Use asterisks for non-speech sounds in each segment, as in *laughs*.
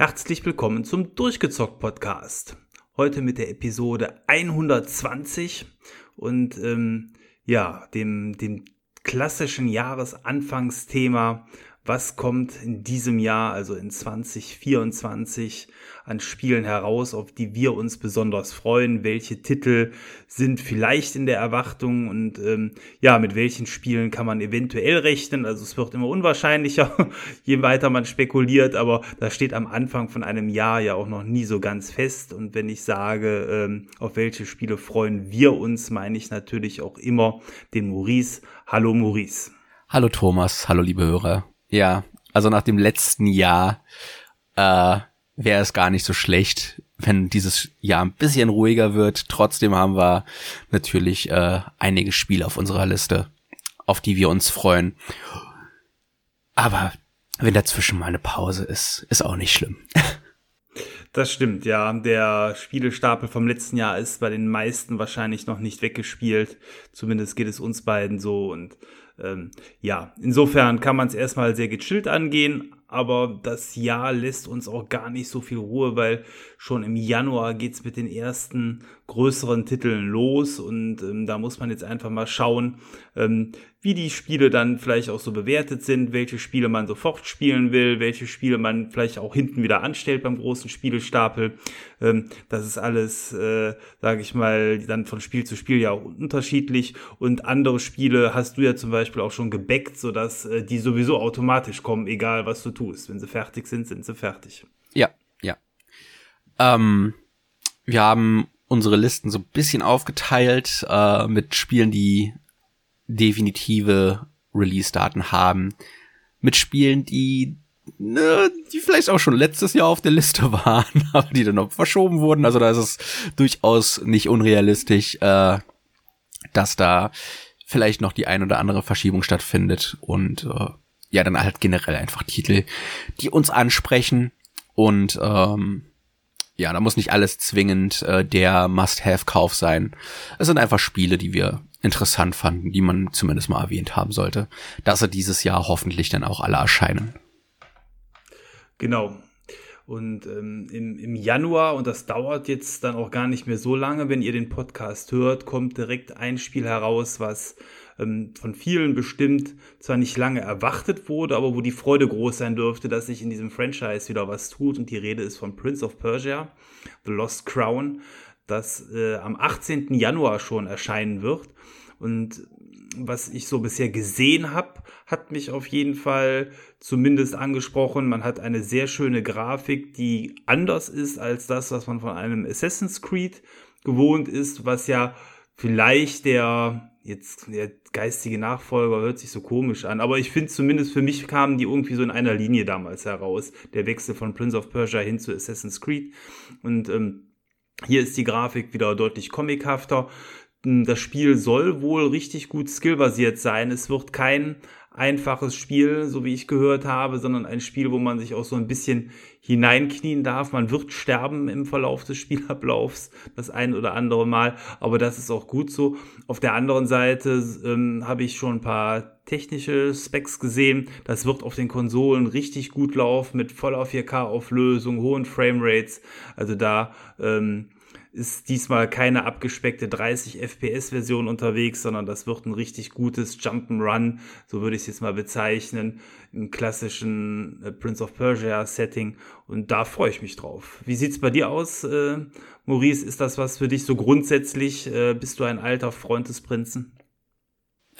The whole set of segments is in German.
Herzlich willkommen zum Durchgezockt Podcast. Heute mit der Episode 120 und ähm, ja, dem, dem klassischen Jahresanfangsthema was kommt in diesem Jahr, also in 2024, an Spielen heraus, auf die wir uns besonders freuen, welche Titel sind vielleicht in der Erwartung und ähm, ja, mit welchen Spielen kann man eventuell rechnen. Also es wird immer unwahrscheinlicher, *laughs* je weiter man spekuliert, aber da steht am Anfang von einem Jahr ja auch noch nie so ganz fest. Und wenn ich sage, ähm, auf welche Spiele freuen wir uns, meine ich natürlich auch immer den Maurice. Hallo Maurice. Hallo Thomas, hallo liebe Hörer. Ja, also nach dem letzten Jahr äh, wäre es gar nicht so schlecht, wenn dieses Jahr ein bisschen ruhiger wird. Trotzdem haben wir natürlich äh, einige Spiele auf unserer Liste, auf die wir uns freuen. Aber wenn dazwischen mal eine Pause ist, ist auch nicht schlimm. Das stimmt, ja. Der Spielestapel vom letzten Jahr ist bei den meisten wahrscheinlich noch nicht weggespielt. Zumindest geht es uns beiden so. Und ähm, ja, insofern kann man es erstmal sehr gechillt angehen, aber das Jahr lässt uns auch gar nicht so viel Ruhe, weil schon im Januar geht's mit den ersten größeren Titeln los und ähm, da muss man jetzt einfach mal schauen, ähm, wie die Spiele dann vielleicht auch so bewertet sind, welche Spiele man sofort spielen will, welche Spiele man vielleicht auch hinten wieder anstellt beim großen Spielestapel. Ähm, das ist alles, äh, sage ich mal, dann von Spiel zu Spiel ja auch unterschiedlich und andere Spiele hast du ja zum Beispiel auch schon gebackt, sodass äh, die sowieso automatisch kommen, egal was du tust. Wenn sie fertig sind, sind sie fertig. Ja, ja. Ähm, wir haben unsere Listen so ein bisschen aufgeteilt äh, mit Spielen, die definitive Release-Daten haben, mit Spielen, die ne, die vielleicht auch schon letztes Jahr auf der Liste *laughs* waren, aber die dann noch verschoben wurden. Also da ist es durchaus nicht unrealistisch, äh, dass da vielleicht noch die ein oder andere Verschiebung stattfindet und äh, ja, dann halt generell einfach Titel, die uns ansprechen und ähm, ja, da muss nicht alles zwingend äh, der Must-Have-Kauf sein. Es sind einfach Spiele, die wir interessant fanden, die man zumindest mal erwähnt haben sollte, dass sie dieses Jahr hoffentlich dann auch alle erscheinen. Genau. Und ähm, im, im Januar, und das dauert jetzt dann auch gar nicht mehr so lange, wenn ihr den Podcast hört, kommt direkt ein Spiel heraus, was ähm, von vielen bestimmt zwar nicht lange erwartet wurde, aber wo die Freude groß sein dürfte, dass sich in diesem Franchise wieder was tut. Und die Rede ist von Prince of Persia, The Lost Crown, das äh, am 18. Januar schon erscheinen wird. Und was ich so bisher gesehen habe, hat mich auf jeden Fall zumindest angesprochen. Man hat eine sehr schöne Grafik, die anders ist als das, was man von einem Assassin's Creed gewohnt ist, was ja vielleicht der jetzt der geistige Nachfolger hört sich so komisch an, aber ich finde zumindest für mich kamen die irgendwie so in einer Linie damals heraus, der Wechsel von Prince of Persia hin zu Assassin's Creed und ähm, hier ist die Grafik wieder deutlich comichafter. Das Spiel soll wohl richtig gut skillbasiert sein. Es wird kein einfaches Spiel, so wie ich gehört habe, sondern ein Spiel, wo man sich auch so ein bisschen hineinknien darf. Man wird sterben im Verlauf des *laughs* Spielablaufs das ein oder andere Mal, aber das ist auch gut so. Auf der anderen Seite ähm, habe ich schon ein paar technische Specs gesehen. Das wird auf den Konsolen richtig gut laufen mit voller 4K-Auflösung, hohen Framerates. Also da ähm, ist diesmal keine abgespeckte 30 FPS Version unterwegs, sondern das wird ein richtig gutes Jump'n'Run, so würde ich es jetzt mal bezeichnen, im klassischen äh, Prince of Persia Setting und da freue ich mich drauf. Wie sieht's bei dir aus, äh, Maurice? Ist das was für dich so grundsätzlich? Äh, bist du ein alter Freund des Prinzen?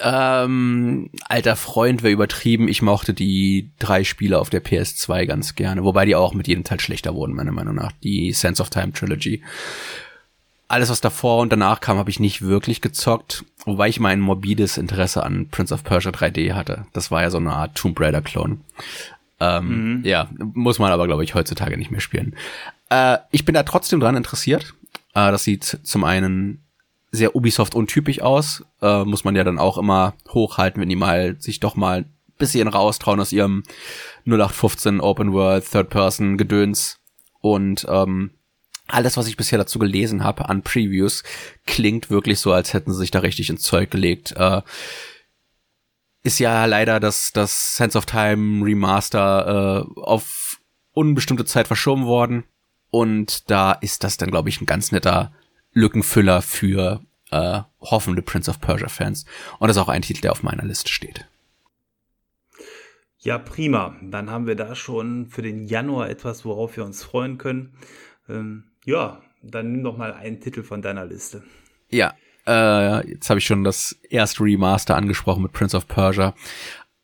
Ähm, alter Freund wäre übertrieben. Ich mochte die drei Spiele auf der PS2 ganz gerne, wobei die auch mit jedem Teil schlechter wurden, meiner Meinung nach. Die Sense of Time Trilogy. Alles, was davor und danach kam, habe ich nicht wirklich gezockt, wobei ich mein morbides Interesse an Prince of Persia 3D hatte. Das war ja so eine Art Tomb Raider-Klon. Ähm, mhm. Ja, muss man aber, glaube ich, heutzutage nicht mehr spielen. Äh, ich bin da trotzdem dran interessiert. Äh, das sieht zum einen sehr Ubisoft untypisch aus. Äh, muss man ja dann auch immer hochhalten, wenn die mal sich doch mal ein bisschen raustrauen aus ihrem 0815 Open World Third Person Gedöns. Und ähm, alles, was ich bisher dazu gelesen habe an Previews, klingt wirklich so, als hätten sie sich da richtig ins Zeug gelegt. Äh, ist ja leider das, das Sense of Time Remaster äh, auf unbestimmte Zeit verschoben worden. Und da ist das dann, glaube ich, ein ganz netter Lückenfüller für äh, hoffende Prince of Persia Fans. Und das ist auch ein Titel, der auf meiner Liste steht. Ja, prima. Dann haben wir da schon für den Januar etwas, worauf wir uns freuen können. Ähm, ja, dann nimm doch mal einen Titel von deiner Liste. Ja, äh, jetzt habe ich schon das erste Remaster angesprochen mit Prince of Persia.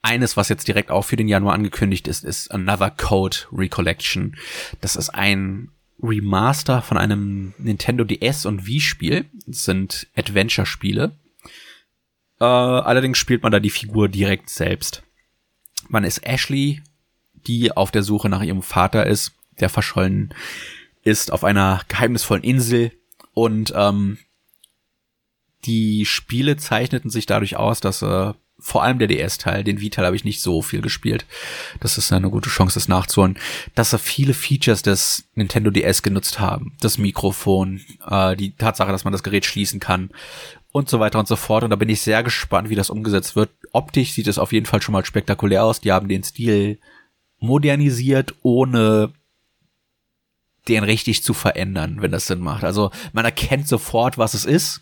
Eines, was jetzt direkt auch für den Januar angekündigt ist, ist Another Code Recollection. Das ist ein Remaster von einem Nintendo DS und Wii-Spiel. Das sind Adventure-Spiele. Äh, allerdings spielt man da die Figur direkt selbst. Man ist Ashley, die auf der Suche nach ihrem Vater ist, der verschollen ist auf einer geheimnisvollen Insel und ähm, die Spiele zeichneten sich dadurch aus, dass äh, vor allem der DS-Teil, den Wii-Teil habe ich nicht so viel gespielt. Das ist eine gute Chance, das nachzuholen. Dass er viele Features des Nintendo DS genutzt haben. Das Mikrofon, äh, die Tatsache, dass man das Gerät schließen kann und so weiter und so fort. Und da bin ich sehr gespannt, wie das umgesetzt wird. Optisch sieht es auf jeden Fall schon mal spektakulär aus. Die haben den Stil modernisiert, ohne den richtig zu verändern, wenn das Sinn macht. Also man erkennt sofort, was es ist,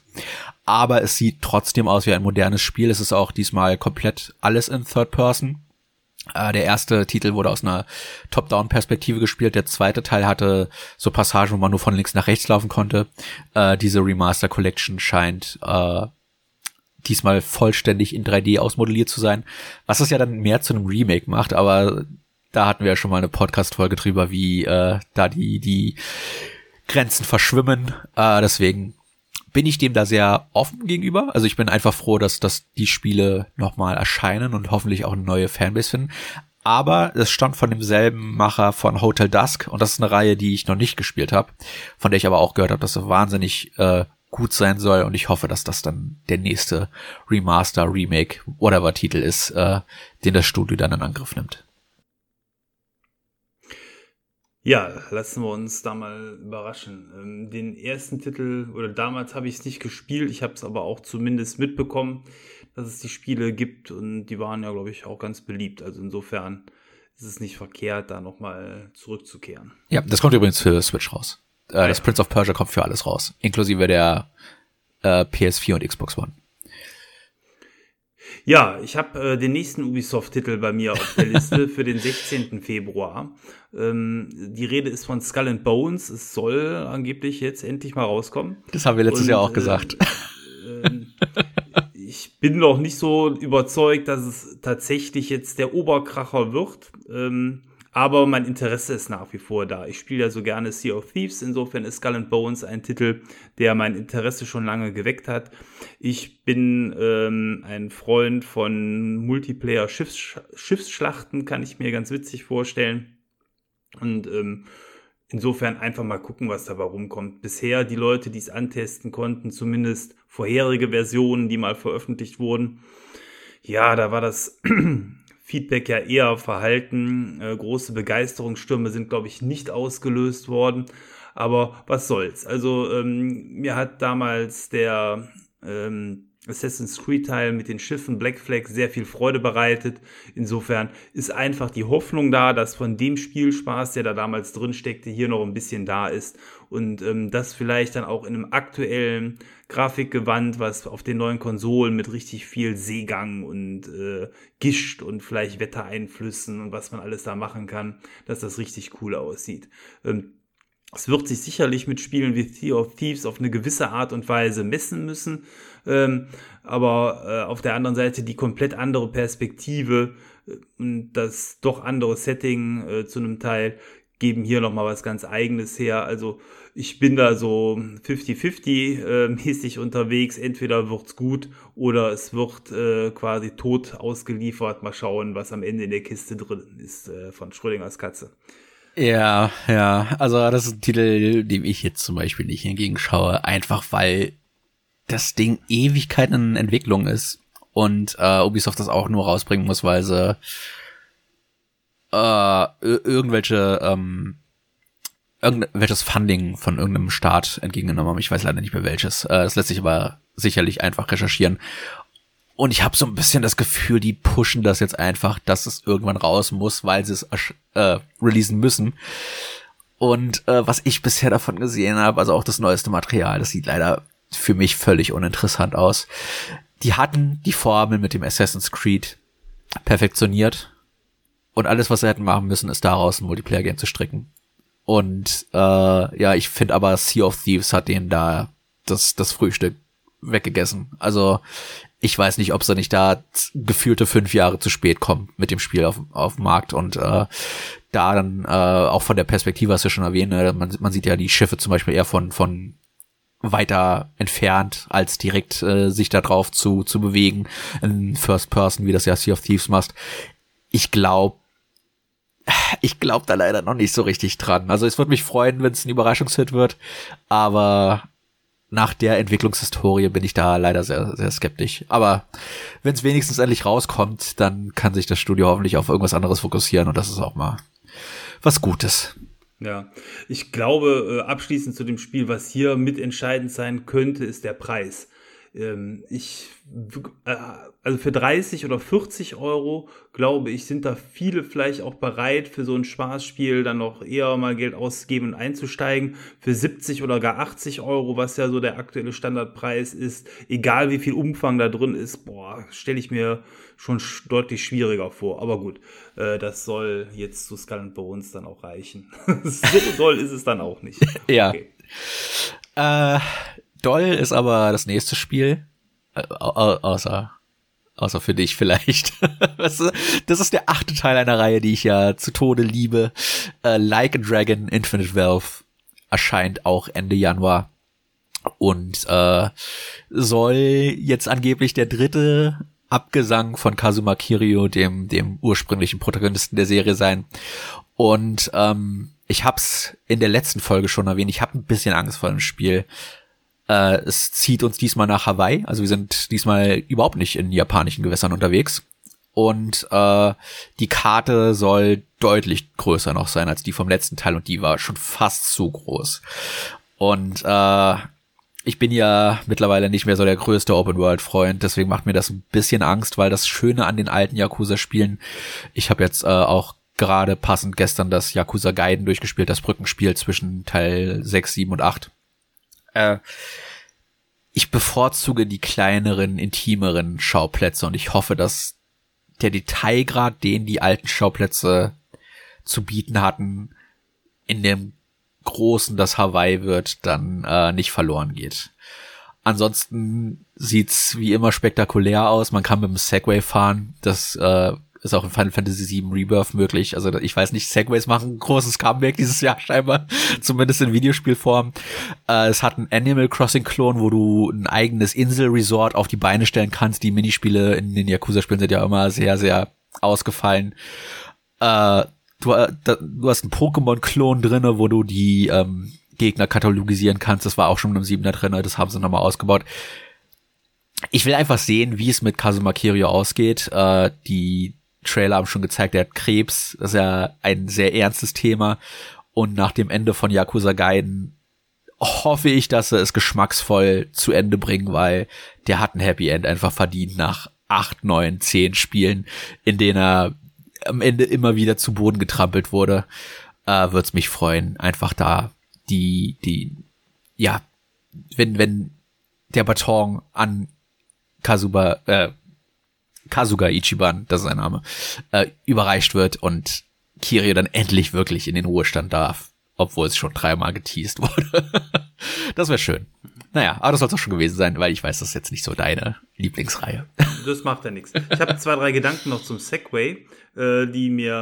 aber es sieht trotzdem aus wie ein modernes Spiel. Es ist auch diesmal komplett alles in Third Person. Äh, der erste Titel wurde aus einer Top-Down-Perspektive gespielt. Der zweite Teil hatte so Passagen, wo man nur von links nach rechts laufen konnte. Äh, diese Remaster Collection scheint äh, diesmal vollständig in 3D ausmodelliert zu sein, was es ja dann mehr zu einem Remake macht, aber da hatten wir ja schon mal eine Podcast-Folge drüber, wie äh, da die, die Grenzen verschwimmen. Äh, deswegen bin ich dem da sehr offen gegenüber. Also ich bin einfach froh, dass, dass die Spiele nochmal erscheinen und hoffentlich auch eine neue Fanbase finden. Aber es stammt von demselben Macher von Hotel Dusk und das ist eine Reihe, die ich noch nicht gespielt habe, von der ich aber auch gehört habe, dass sie wahnsinnig äh, gut sein soll und ich hoffe, dass das dann der nächste Remaster, Remake, whatever Titel ist, äh, den das Studio dann in Angriff nimmt. Ja, lassen wir uns da mal überraschen. Ähm, den ersten Titel, oder damals habe ich es nicht gespielt, ich habe es aber auch zumindest mitbekommen, dass es die Spiele gibt und die waren ja, glaube ich, auch ganz beliebt. Also insofern ist es nicht verkehrt, da nochmal zurückzukehren. Ja, das kommt übrigens für Switch raus. Äh, das Prince of Persia kommt für alles raus, inklusive der äh, PS4 und Xbox One. Ja, ich habe äh, den nächsten Ubisoft-Titel bei mir auf der Liste *laughs* für den 16. Februar. Ähm, die Rede ist von Skull and Bones. Es soll angeblich jetzt endlich mal rauskommen. Das haben wir letztes Und, Jahr auch gesagt. Äh, äh, ich bin noch nicht so überzeugt, dass es tatsächlich jetzt der Oberkracher wird. Ähm, aber mein Interesse ist nach wie vor da. Ich spiele ja so gerne Sea of Thieves, insofern ist Skull and Bones ein Titel, der mein Interesse schon lange geweckt hat. Ich bin ähm, ein Freund von Multiplayer-Schiffssch Schiffsschlachten, kann ich mir ganz witzig vorstellen. Und ähm, insofern einfach mal gucken, was dabei rumkommt. Bisher die Leute, die es antesten konnten, zumindest vorherige Versionen, die mal veröffentlicht wurden, ja, da war das Feedback ja eher verhalten. Äh, große Begeisterungsstürme sind, glaube ich, nicht ausgelöst worden. Aber was soll's. Also ähm, mir hat damals der ähm, Assassin's Creed Teil mit den Schiffen Black Flag sehr viel Freude bereitet. Insofern ist einfach die Hoffnung da, dass von dem Spielspaß, der da damals drin steckte, hier noch ein bisschen da ist und ähm, das vielleicht dann auch in einem aktuellen Grafikgewand, was auf den neuen Konsolen mit richtig viel Seegang und äh, Gischt und vielleicht Wettereinflüssen und was man alles da machen kann, dass das richtig cool aussieht. Ähm, es wird sich sicherlich mit Spielen wie Sea of Thieves auf eine gewisse Art und Weise messen müssen, ähm, aber äh, auf der anderen Seite die komplett andere Perspektive äh, und das doch andere Setting äh, zu einem Teil geben hier nochmal was ganz eigenes her. Also ich bin da so 50-50 äh, unterwegs. Entweder wird's gut oder es wird äh, quasi tot ausgeliefert. Mal schauen, was am Ende in der Kiste drin ist äh, von Schrödingers Katze. Ja, ja. Also das ist ein Titel, dem ich jetzt zum Beispiel nicht entgegenschaue, einfach weil das Ding Ewigkeiten in Entwicklung ist und äh, Ubisoft das auch nur rausbringen muss, weil sie äh, irgendwelche ähm, irgendwelches Funding von irgendeinem Staat entgegengenommen haben. Ich weiß leider nicht mehr welches. Äh, das lässt sich aber sicherlich einfach recherchieren. Und ich habe so ein bisschen das Gefühl, die pushen das jetzt einfach, dass es irgendwann raus muss, weil sie es äh, releasen müssen. Und äh, was ich bisher davon gesehen habe, also auch das neueste Material, das sieht leider für mich völlig uninteressant aus. Die hatten die Formel mit dem Assassin's Creed perfektioniert und alles, was sie hätten machen müssen, ist daraus ein Multiplayer-Game zu stricken. Und äh, ja, ich finde aber Sea of Thieves hat denen da das, das Frühstück weggegessen. Also ich weiß nicht, ob sie nicht da gefühlte fünf Jahre zu spät kommen mit dem Spiel auf, auf dem Markt und äh, da dann äh, auch von der Perspektive, hast du schon erwähnt, ne, man, man sieht ja die Schiffe zum Beispiel eher von, von weiter entfernt, als direkt äh, sich da drauf zu, zu bewegen in First Person, wie das ja Sea of Thieves macht. Ich glaube, ich glaube da leider noch nicht so richtig dran. Also es würde mich freuen, wenn es ein Überraschungshit wird, aber nach der Entwicklungshistorie bin ich da leider sehr, sehr skeptisch. Aber wenn es wenigstens endlich rauskommt, dann kann sich das Studio hoffentlich auf irgendwas anderes fokussieren und das ist auch mal was Gutes. Ja, ich glaube, äh, abschließend zu dem Spiel, was hier mitentscheidend sein könnte, ist der Preis. Ähm, ich, also für 30 oder 40 Euro, glaube ich, sind da viele vielleicht auch bereit, für so ein Spaßspiel dann noch eher mal Geld auszugeben und einzusteigen. Für 70 oder gar 80 Euro, was ja so der aktuelle Standardpreis ist, egal wie viel Umfang da drin ist, boah, stelle ich mir schon deutlich schwieriger vor. Aber gut, äh, das soll jetzt zu Skull and Bones dann auch reichen. *laughs* so doll ist es dann auch nicht. *laughs* ja. Okay. Äh, doll ist aber das nächste Spiel. Außer, außer für dich vielleicht. *laughs* das ist der achte Teil einer Reihe, die ich ja zu Tode liebe. Äh, like a Dragon Infinite Wealth erscheint auch Ende Januar und äh, soll jetzt angeblich der dritte Abgesang von Kazuma Kirio, dem, dem ursprünglichen Protagonisten der Serie sein. Und ähm, ich hab's in der letzten Folge schon erwähnt, ich habe ein bisschen Angst vor dem Spiel. Äh, es zieht uns diesmal nach Hawaii, also wir sind diesmal überhaupt nicht in japanischen Gewässern unterwegs. Und äh, die Karte soll deutlich größer noch sein als die vom letzten Teil und die war schon fast zu groß. Und äh, ich bin ja mittlerweile nicht mehr so der größte Open-World-Freund, deswegen macht mir das ein bisschen Angst, weil das Schöne an den alten Yakuza-Spielen, ich habe jetzt äh, auch gerade passend gestern das Yakuza Gaiden durchgespielt, das Brückenspiel zwischen Teil 6, 7 und 8. Äh, ich bevorzuge die kleineren, intimeren Schauplätze und ich hoffe, dass der Detailgrad, den die alten Schauplätze zu bieten hatten, in dem großen das Hawaii wird, dann äh, nicht verloren geht. Ansonsten sieht's wie immer spektakulär aus. Man kann mit dem Segway fahren. Das äh, ist auch in Final Fantasy VII Rebirth möglich. Also ich weiß nicht, Segways machen ein großes Comeback dieses Jahr scheinbar, *laughs* zumindest in Videospielform. Äh, es hat einen Animal Crossing Klon, wo du ein eigenes Inselresort auf die Beine stellen kannst. Die Minispiele in den Yakuza-Spielen sind ja immer sehr, sehr ausgefallen. Äh, du, äh, du hast einen Pokémon-Klon drinne, wo du die ähm, Gegner katalogisieren kannst. Das war auch schon mit einem Siebener drinne. Das haben sie nochmal ausgebaut. Ich will einfach sehen, wie es mit Kazuma Kiryu ausgeht. Äh, die Trailer haben schon gezeigt, er hat Krebs. Das ist ja ein sehr ernstes Thema. Und nach dem Ende von Yakuza Gaiden hoffe ich, dass sie es geschmacksvoll zu Ende bringen, weil der hat ein Happy End einfach verdient nach acht, neun, zehn Spielen, in denen er am Ende immer wieder zu Boden getrampelt wurde, äh, würde es mich freuen, einfach da die, die, ja, wenn, wenn der Baton an Kazuba, äh, Kazuga Ichiban, das ist sein Name, äh, überreicht wird und Kirio dann endlich wirklich in den Ruhestand darf, obwohl es schon dreimal geteased *laughs* wurde. das wäre schön. Naja, aber das soll es auch schon gewesen sein, weil ich weiß, das ist jetzt nicht so deine Lieblingsreihe. *laughs* Das macht ja nichts. Ich habe zwei, drei Gedanken noch zum Segway, äh, die mir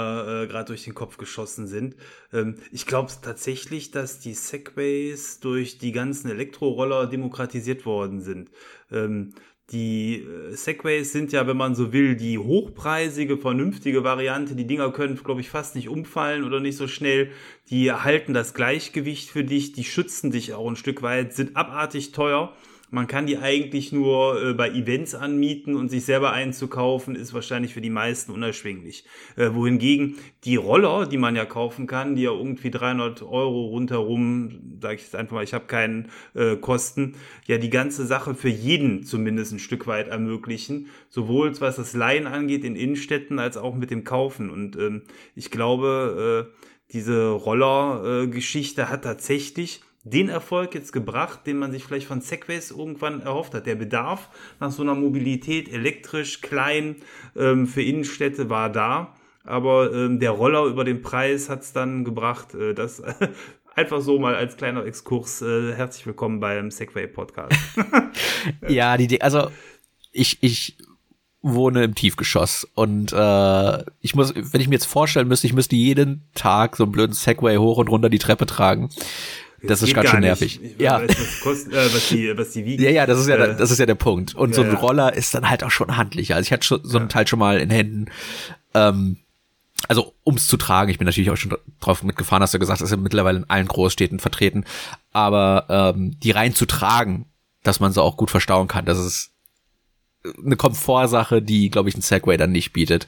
äh, gerade durch den Kopf geschossen sind. Ähm, ich glaube tatsächlich, dass die Segways durch die ganzen Elektroroller demokratisiert worden sind. Ähm, die äh, Segways sind ja, wenn man so will, die hochpreisige, vernünftige Variante. Die Dinger können, glaube ich, fast nicht umfallen oder nicht so schnell. Die halten das Gleichgewicht für dich, die schützen dich auch ein Stück weit, sind abartig teuer. Man kann die eigentlich nur äh, bei Events anmieten und sich selber einzukaufen, ist wahrscheinlich für die meisten unerschwinglich. Äh, wohingegen die Roller, die man ja kaufen kann, die ja irgendwie 300 Euro rundherum, sage ich jetzt einfach mal, ich habe keinen äh, Kosten, ja die ganze Sache für jeden zumindest ein Stück weit ermöglichen. Sowohl was das Leihen angeht in Innenstädten als auch mit dem Kaufen. Und ähm, ich glaube, äh, diese Roller-Geschichte hat tatsächlich den Erfolg jetzt gebracht, den man sich vielleicht von Segways irgendwann erhofft hat. Der Bedarf nach so einer Mobilität, elektrisch, klein, ähm, für Innenstädte war da. Aber ähm, der Roller über den Preis hat es dann gebracht. Äh, das *laughs* einfach so mal als kleiner Exkurs. Äh, herzlich willkommen beim Segway Podcast. *laughs* ja, die, also ich, ich wohne im Tiefgeschoss und äh, ich muss, wenn ich mir jetzt vorstellen müsste, ich müsste jeden Tag so einen blöden Segway hoch und runter die Treppe tragen das ist ganz schön nervig. Ja. Was, äh, was, die, was die wiegen. Ja, ja, das ist ja, äh, das ist ja der Punkt. Und ja, so ein Roller ist dann halt auch schon handlicher. Also ich hatte schon so einen Teil schon mal in Händen. Ähm, also ums zu tragen, ich bin natürlich auch schon drauf mitgefahren, hast du gesagt, das ist ja mittlerweile in allen Großstädten vertreten. Aber ähm, die rein zu tragen, dass man sie auch gut verstauen kann, das ist eine Komfortsache, die, glaube ich, ein Segway dann nicht bietet.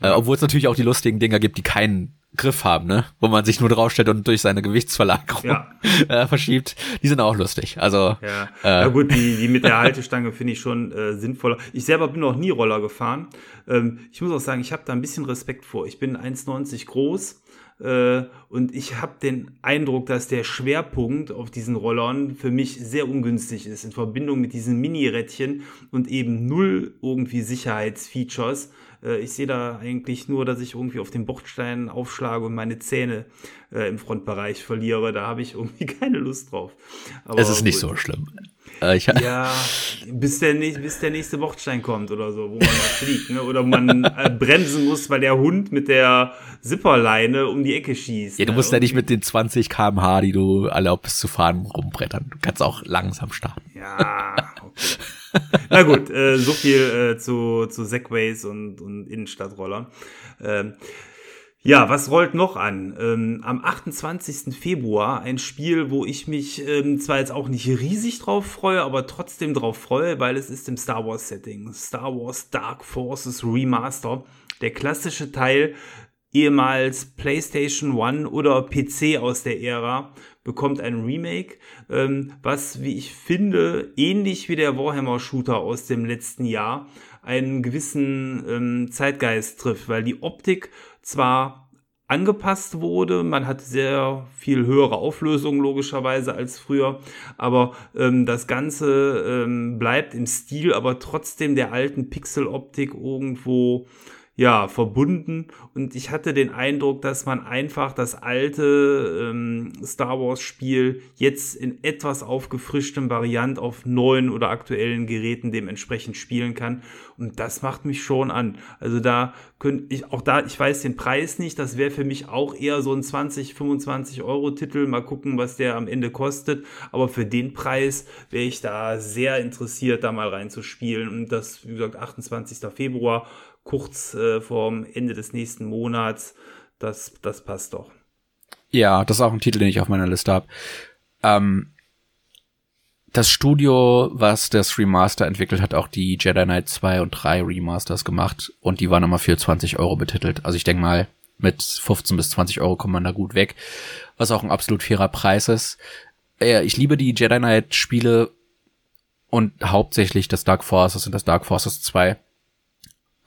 Äh, obwohl es natürlich auch die lustigen Dinger gibt, die keinen Griff haben, ne? Wo man sich nur draufstellt und durch seine Gewichtsverlagerung ja. *laughs* äh, verschiebt. Die sind auch lustig. Also ja, äh, ja gut, die, die mit der Haltestange finde ich schon äh, sinnvoller. Ich selber bin noch nie Roller gefahren. Ähm, ich muss auch sagen, ich habe da ein bisschen Respekt vor. Ich bin 1,90 groß und ich habe den Eindruck, dass der Schwerpunkt auf diesen Rollern für mich sehr ungünstig ist in Verbindung mit diesen Mini-Rädchen und eben null irgendwie Sicherheitsfeatures. Äh, ich sehe da eigentlich nur, dass ich irgendwie auf den Bordstein aufschlage und meine Zähne äh, im Frontbereich verliere. Da habe ich irgendwie *laughs* keine Lust drauf. Aber es ist nicht gut. so schlimm. Äh, ja, bis der, bis der nächste Bordstein kommt oder so, wo man mal fliegt. Ne? Oder man äh, bremsen muss, weil der Hund mit der Zipperleine um die Ecke schießt. Ja, du ne? musst ja nicht mit den 20 km/h, die du erlaubst zu fahren, rumbrettern. Du kannst auch langsam starten. Ja, okay. Na gut, äh, so viel äh, zu, zu Segways und, und Innenstadtrollern. Ähm, ja, was rollt noch an? Ähm, am 28. Februar ein Spiel, wo ich mich ähm, zwar jetzt auch nicht riesig drauf freue, aber trotzdem drauf freue, weil es ist im Star Wars Setting. Star Wars Dark Forces Remaster. Der klassische Teil, ehemals PlayStation One oder PC aus der Ära, bekommt ein Remake, ähm, was, wie ich finde, ähnlich wie der Warhammer-Shooter aus dem letzten Jahr einen gewissen ähm, Zeitgeist trifft, weil die Optik zwar angepasst wurde. Man hat sehr viel höhere Auflösung logischerweise als früher, aber ähm, das Ganze ähm, bleibt im Stil, aber trotzdem der alten Pixeloptik irgendwo ja, verbunden. Und ich hatte den Eindruck, dass man einfach das alte ähm, Star Wars Spiel jetzt in etwas aufgefrischtem Variant auf neuen oder aktuellen Geräten dementsprechend spielen kann. Und das macht mich schon an. Also da könnte ich, auch da, ich weiß den Preis nicht, das wäre für mich auch eher so ein 20, 25 Euro Titel, mal gucken, was der am Ende kostet, aber für den Preis wäre ich da sehr interessiert, da mal reinzuspielen. Und das, wie gesagt, 28. Februar kurz äh, vorm Ende des nächsten Monats. Das, das passt doch. Ja, das ist auch ein Titel, den ich auf meiner Liste habe. Ähm, das Studio, was das Remaster entwickelt hat, auch die Jedi Knight 2 und 3 Remasters gemacht und die waren nochmal für 20 Euro betitelt. Also ich denke mal, mit 15 bis 20 Euro kommt man da gut weg, was auch ein absolut fairer Preis ist. Äh, ich liebe die Jedi Knight Spiele und hauptsächlich das Dark Forces und das Dark Forces 2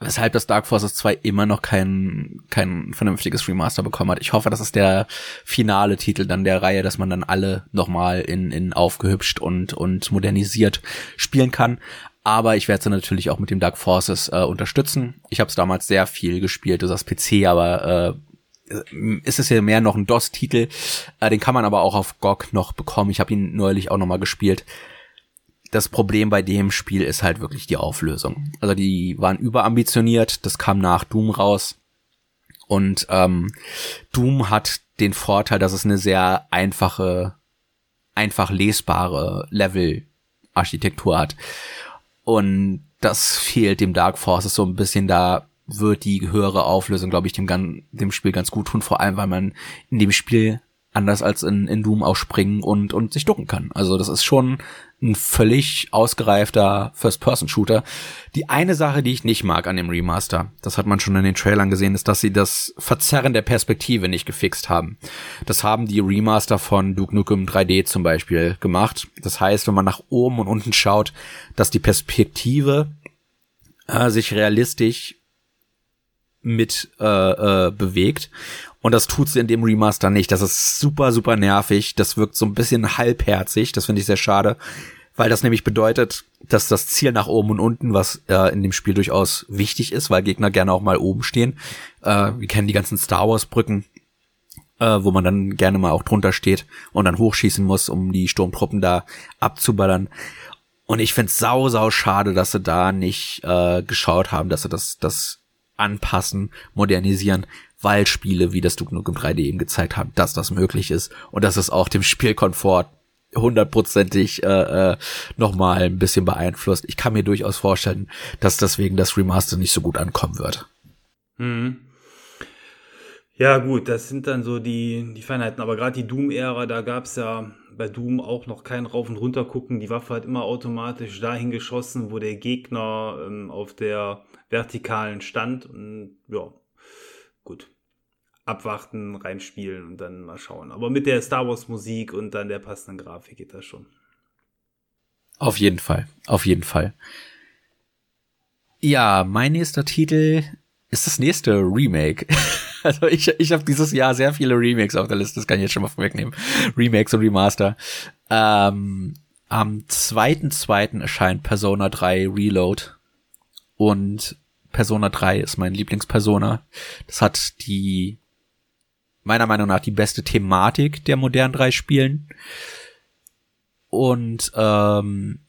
weshalb das Dark Forces 2 immer noch kein, kein vernünftiges Remaster bekommen hat. Ich hoffe, das ist der finale Titel dann der Reihe, dass man dann alle nochmal in, in aufgehübscht und, und modernisiert spielen kann. Aber ich werde es natürlich auch mit dem Dark Forces äh, unterstützen. Ich habe es damals sehr viel gespielt, das PC, aber äh, ist es ja mehr noch ein DOS-Titel. Äh, den kann man aber auch auf GOG noch bekommen. Ich habe ihn neulich auch nochmal gespielt das Problem bei dem Spiel ist halt wirklich die Auflösung. Also die waren überambitioniert, das kam nach Doom raus. Und ähm, Doom hat den Vorteil, dass es eine sehr einfache, einfach lesbare Level-Architektur hat. Und das fehlt dem Dark Forces so ein bisschen. Da wird die höhere Auflösung, glaube ich, dem, dem Spiel ganz gut tun. Vor allem, weil man in dem Spiel anders als in, in Doom auch springen und, und sich ducken kann. Also das ist schon ein völlig ausgereifter First-Person-Shooter. Die eine Sache, die ich nicht mag an dem Remaster, das hat man schon in den Trailern gesehen, ist, dass sie das Verzerren der Perspektive nicht gefixt haben. Das haben die Remaster von Duke Nukem 3D zum Beispiel gemacht. Das heißt, wenn man nach oben und unten schaut, dass die Perspektive äh, sich realistisch mit äh, äh, bewegt und das tut sie in dem Remaster nicht. Das ist super, super nervig. Das wirkt so ein bisschen halbherzig. Das finde ich sehr schade. Weil das nämlich bedeutet, dass das Ziel nach oben und unten, was äh, in dem Spiel durchaus wichtig ist, weil Gegner gerne auch mal oben stehen. Äh, wir kennen die ganzen Star Wars Brücken, äh, wo man dann gerne mal auch drunter steht und dann hochschießen muss, um die Sturmtruppen da abzuballern. Und ich find's sau, sau schade, dass sie da nicht äh, geschaut haben, dass sie das, das anpassen, modernisieren, weil Spiele wie das Duke Nukem 3D eben gezeigt haben, dass das möglich ist und dass es auch dem Spielkomfort hundertprozentig äh, äh, nochmal ein bisschen beeinflusst. Ich kann mir durchaus vorstellen, dass deswegen das Remaster nicht so gut ankommen wird. Mhm. Ja, gut, das sind dann so die, die Feinheiten. Aber gerade die Doom-Ära, da gab's ja bei Doom auch noch kein Rauf- und Runter gucken. Die Waffe hat immer automatisch dahin geschossen, wo der Gegner ähm, auf der vertikalen stand. Und ja, gut. Abwarten, reinspielen und dann mal schauen. Aber mit der Star Wars Musik und dann der passenden Grafik geht das schon. Auf jeden Fall, auf jeden Fall. Ja, mein nächster Titel ist das nächste Remake. *laughs* Also ich, ich habe dieses Jahr sehr viele Remakes auf der Liste, das kann ich jetzt schon mal vorwegnehmen. Remakes und Remaster. Ähm, am 2.2. erscheint Persona 3 Reload. Und Persona 3 ist mein Lieblingspersona. Das hat die, meiner Meinung nach, die beste Thematik der modernen drei Spielen. Und ähm,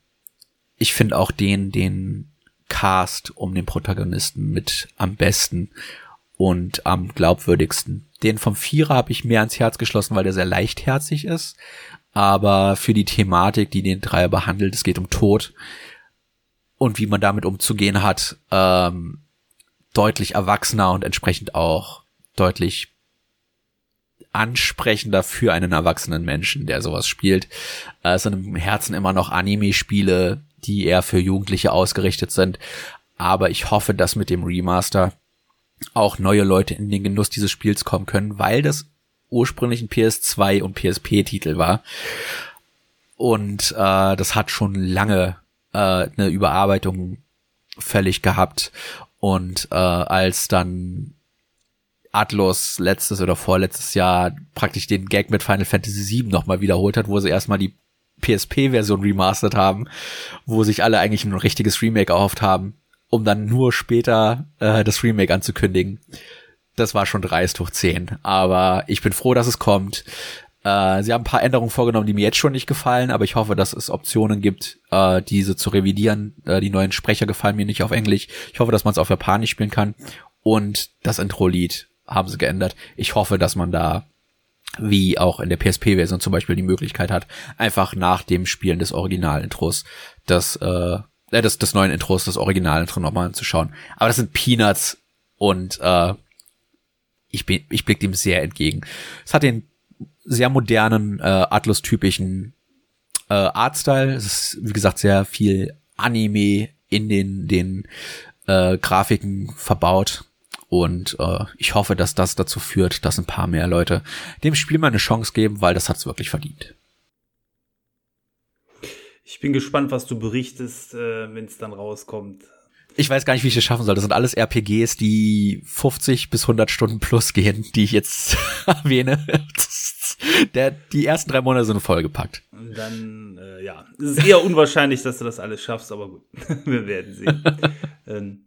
ich finde auch den, den Cast um den Protagonisten mit am besten und am glaubwürdigsten. Den vom Vierer habe ich mehr ans Herz geschlossen, weil der sehr leichtherzig ist. Aber für die Thematik, die den Dreier behandelt, es geht um Tod, und wie man damit umzugehen hat, ähm, deutlich erwachsener und entsprechend auch deutlich ansprechender für einen erwachsenen Menschen, der sowas spielt. Äh, es sind im Herzen immer noch Anime-Spiele, die eher für Jugendliche ausgerichtet sind. Aber ich hoffe, dass mit dem Remaster auch neue Leute in den Genuss dieses Spiels kommen können, weil das ursprünglich ein PS2 und PSP-Titel war. Und äh, das hat schon lange äh, eine Überarbeitung fällig gehabt. Und äh, als dann Atlas letztes oder vorletztes Jahr praktisch den Gag mit Final Fantasy VII nochmal wiederholt hat, wo sie erstmal die PSP-Version remastert haben, wo sich alle eigentlich ein richtiges Remake erhofft haben, um dann nur später äh, das Remake anzukündigen. Das war schon dreist hoch 10. Aber ich bin froh, dass es kommt. Äh, sie haben ein paar Änderungen vorgenommen, die mir jetzt schon nicht gefallen, aber ich hoffe, dass es Optionen gibt, äh, diese zu revidieren. Äh, die neuen Sprecher gefallen mir nicht auf Englisch. Ich hoffe, dass man es auf Japanisch spielen kann. Und das Intro-Lied haben sie geändert. Ich hoffe, dass man da wie auch in der PSP-Version zum Beispiel die Möglichkeit hat, einfach nach dem Spielen des Original-Intros das, äh, äh, des, des neuen Intros, das Original-Intro nochmal anzuschauen. Aber das sind Peanuts und äh, ich, bin, ich blick dem sehr entgegen. Es hat den sehr modernen, äh, Atlus-typischen äh, Artstyle. Es ist, wie gesagt, sehr viel Anime in den, den äh, Grafiken verbaut. Und äh, ich hoffe, dass das dazu führt, dass ein paar mehr Leute dem Spiel mal eine Chance geben, weil das hat's wirklich verdient. Ich bin gespannt, was du berichtest, äh, wenn es dann rauskommt ich weiß gar nicht, wie ich das schaffen soll. Das sind alles RPGs, die 50 bis 100 Stunden plus gehen, die ich jetzt *laughs* erwähne. Der, die ersten drei Monate sind vollgepackt. Dann, äh, ja, es ist eher unwahrscheinlich, dass du das alles schaffst, aber gut, *laughs* wir werden sehen. *laughs* ähm,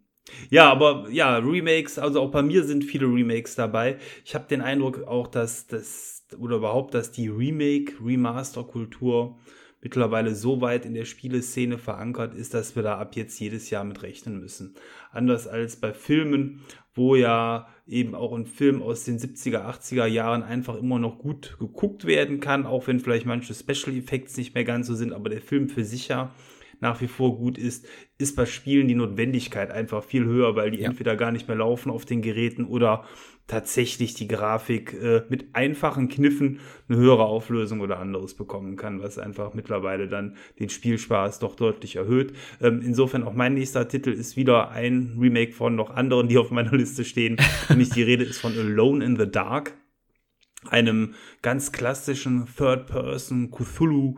ja, aber ja, Remakes, also auch bei mir sind viele Remakes dabei. Ich habe den Eindruck auch, dass das, oder überhaupt, dass die Remake-Remaster-Kultur mittlerweile so weit in der Spieleszene verankert ist, dass wir da ab jetzt jedes Jahr mit rechnen müssen. Anders als bei Filmen, wo ja eben auch ein Film aus den 70er, 80er Jahren einfach immer noch gut geguckt werden kann, auch wenn vielleicht manche Special Effects nicht mehr ganz so sind, aber der Film für sich ja nach wie vor gut ist, ist bei Spielen die Notwendigkeit einfach viel höher, weil die Ja. entweder gar nicht mehr laufen auf den Geräten oder tatsächlich die Grafik äh, mit einfachen Kniffen eine höhere Auflösung oder anderes bekommen kann, was einfach mittlerweile dann den Spielspaß doch deutlich erhöht. Ähm, insofern auch mein nächster Titel ist wieder ein Remake von noch anderen, die auf meiner Liste stehen. *laughs* Nämlich die Rede ist von Alone in the Dark, einem ganz klassischen Third-Person Cthulhu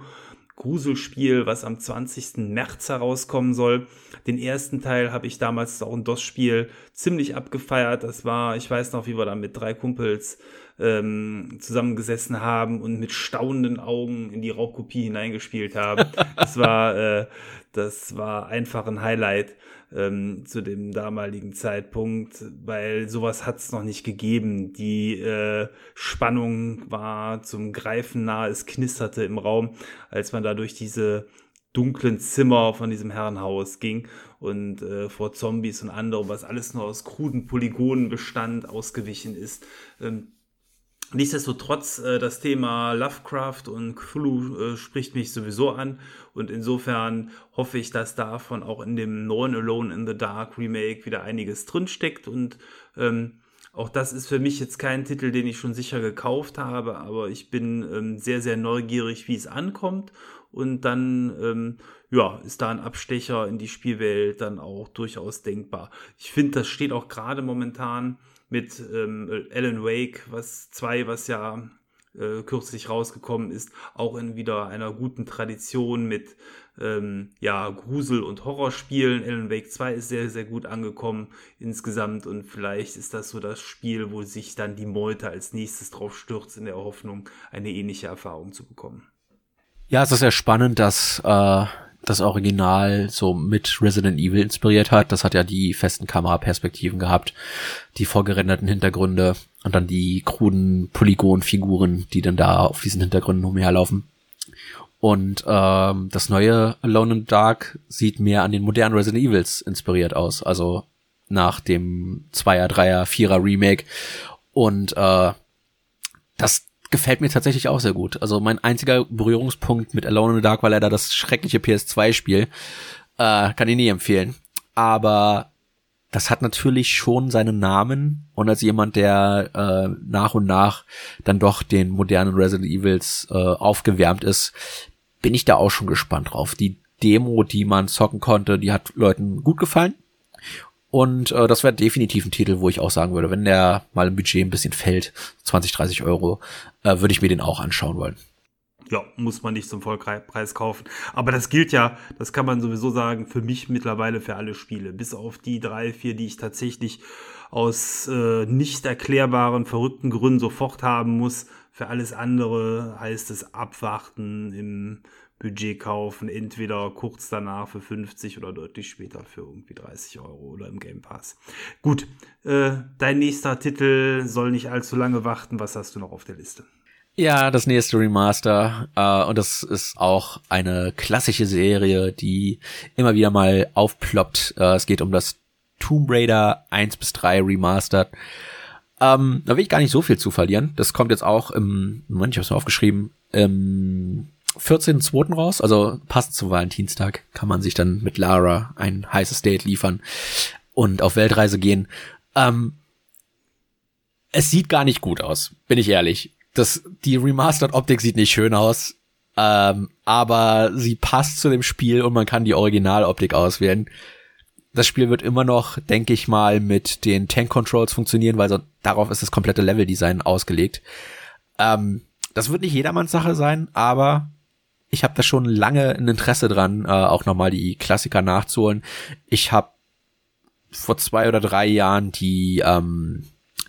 Gruselspiel, was am 20. März herauskommen soll. Den ersten Teil habe ich damals auch ein DOS-Spiel ziemlich abgefeiert. Das war, ich weiß noch, wie wir da mit drei Kumpels ähm, zusammengesessen haben und mit staunenden Augen in die Raubkopie hineingespielt haben. Das war, äh, das war einfach ein Highlight ähm, zu dem damaligen Zeitpunkt, weil sowas hat es noch nicht gegeben. Die äh, Spannung war zum Greifen nah, es knisterte im Raum, als man da durch diese dunklen Zimmer von diesem Herrenhaus ging und äh, vor Zombies und anderem, was alles nur aus kruden Polygonen bestand, ausgewichen ist. Ähm, Nichtsdestotrotz, äh, das Thema Lovecraft und Cthulhu äh, spricht mich sowieso an. Und insofern hoffe ich, dass davon auch in dem neuen Alone in the Dark Remake wieder einiges drinsteckt. Und ähm, auch das ist für mich jetzt kein Titel, den ich schon sicher gekauft habe, aber ich bin ähm, sehr, sehr neugierig, wie es ankommt. Und dann ähm, ja, ist da ein Abstecher in die Spielwelt dann auch durchaus denkbar. Ich finde, das steht auch gerade momentan mit ähm, Alan Wake, was zwei, was ja äh, kürzlich rausgekommen ist, auch in wieder einer guten Tradition mit ähm, ja, Grusel- und Horrorspielen. Alan Wake 2 ist sehr, sehr gut angekommen insgesamt und vielleicht ist das so das Spiel, wo sich dann die Meute als nächstes drauf stürzt, in der Hoffnung, eine ähnliche Erfahrung zu bekommen. Ja, es ist sehr spannend, dass äh, das Original so mit Resident Evil inspiriert hat. Das hat ja die festen Kameraperspektiven gehabt, die vorgerenderten Hintergründe und dann die kruden Polygonfiguren, die dann da auf diesen Hintergründen umherlaufen. Und ähm, das neue Alone in Dark sieht mehr an den modernen Resident Evils inspiriert aus. Also nach dem Zweier, Dreier, Vierer Remake. Und äh, das gefällt mir tatsächlich auch sehr gut. Also mein einziger Berührungspunkt mit Alone in the Dark war leider das schreckliche PS2-Spiel. Äh, kann ich nie empfehlen. Aber das hat natürlich schon seinen Namen und als jemand, der äh, nach und nach dann doch den modernen Resident Evils äh, aufgewärmt ist, bin ich da auch schon gespannt drauf. Die Demo, die man zocken konnte, die hat Leuten gut gefallen. Und äh, das wäre definitiv ein Titel, wo ich auch sagen würde, wenn der mal im Budget ein bisschen fällt, 20, 30 Euro, äh, würde ich mir den auch anschauen wollen. Ja, muss man nicht zum Vollpreis kaufen. Aber das gilt ja, das kann man sowieso sagen, für mich mittlerweile für alle Spiele. Bis auf die drei, vier, die ich tatsächlich aus äh, nicht erklärbaren, verrückten Gründen sofort haben muss. Für alles andere heißt es abwarten im Budget kaufen, entweder kurz danach für 50 oder deutlich später für irgendwie 30 Euro oder im Game Pass. Gut, äh, dein nächster Titel soll nicht allzu lange warten. Was hast du noch auf der Liste? Ja, das nächste Remaster. Äh, und das ist auch eine klassische Serie, die immer wieder mal aufploppt. Äh, es geht um das Tomb Raider 1 bis 3 Remastered. Ähm, da will ich gar nicht so viel zu verlieren. Das kommt jetzt auch im, Moment, ich hab's mir aufgeschrieben, im 14.2. raus, also passend zum Valentinstag kann man sich dann mit Lara ein heißes Date liefern und auf Weltreise gehen. Ähm, es sieht gar nicht gut aus, bin ich ehrlich. Das, die Remastered-Optik sieht nicht schön aus, ähm, aber sie passt zu dem Spiel und man kann die Originaloptik auswählen. Das Spiel wird immer noch, denke ich mal, mit den Tank-Controls funktionieren, weil so, darauf ist das komplette Level-Design ausgelegt. Ähm, das wird nicht jedermanns Sache sein, aber ich habe da schon lange ein Interesse dran, äh, auch nochmal die Klassiker nachzuholen. Ich habe vor zwei oder drei Jahren die ähm,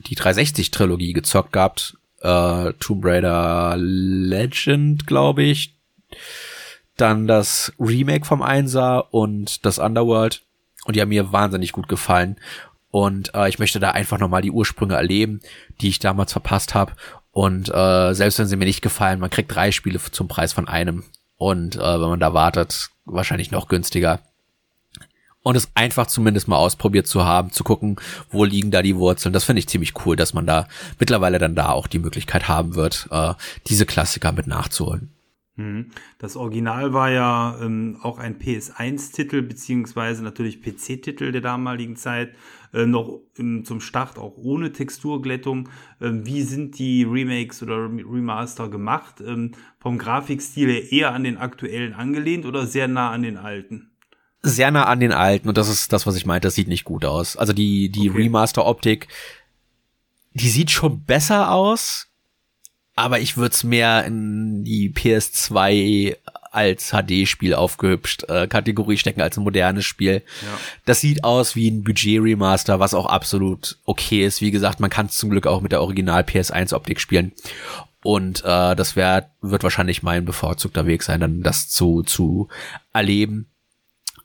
die 360-Trilogie gezockt gehabt. Äh, Tomb Raider Legend, glaube ich. Dann das Remake vom Einser und das Underworld. Und die haben mir wahnsinnig gut gefallen. Und äh, ich möchte da einfach nochmal die Ursprünge erleben, die ich damals verpasst habe. Und äh, selbst wenn sie mir nicht gefallen, man kriegt drei Spiele zum Preis von einem. Und äh, wenn man da wartet, wahrscheinlich noch günstiger. Und es einfach zumindest mal ausprobiert zu haben, zu gucken, wo liegen da die Wurzeln. Das finde ich ziemlich cool, dass man da mittlerweile dann da auch die Möglichkeit haben wird, äh, diese Klassiker mit nachzuholen. Mhm. Das Original war ja ähm, auch ein PS1-Titel, beziehungsweise natürlich PC-Titel der damaligen Zeit, äh, noch ähm, zum Start auch ohne Texturglättung. Ähm, wie sind die Remakes oder Remaster gemacht? Ähm, vom Grafikstil her eher an den aktuellen angelehnt oder sehr nah an den alten? Sehr nah an den alten und das ist das, was ich meinte, das sieht nicht gut aus. Also die, die okay. Remaster-Optik, die sieht schon besser aus, aber ich würde es mehr in die PS2 als HD-Spiel aufgehübscht äh, Kategorie stecken als ein modernes Spiel. Ja. Das sieht aus wie ein Budget-Remaster, was auch absolut okay ist. Wie gesagt, man kann es zum Glück auch mit der Original PS1-Optik spielen. Und äh, das wär, wird wahrscheinlich mein bevorzugter Weg sein, dann das zu, zu erleben.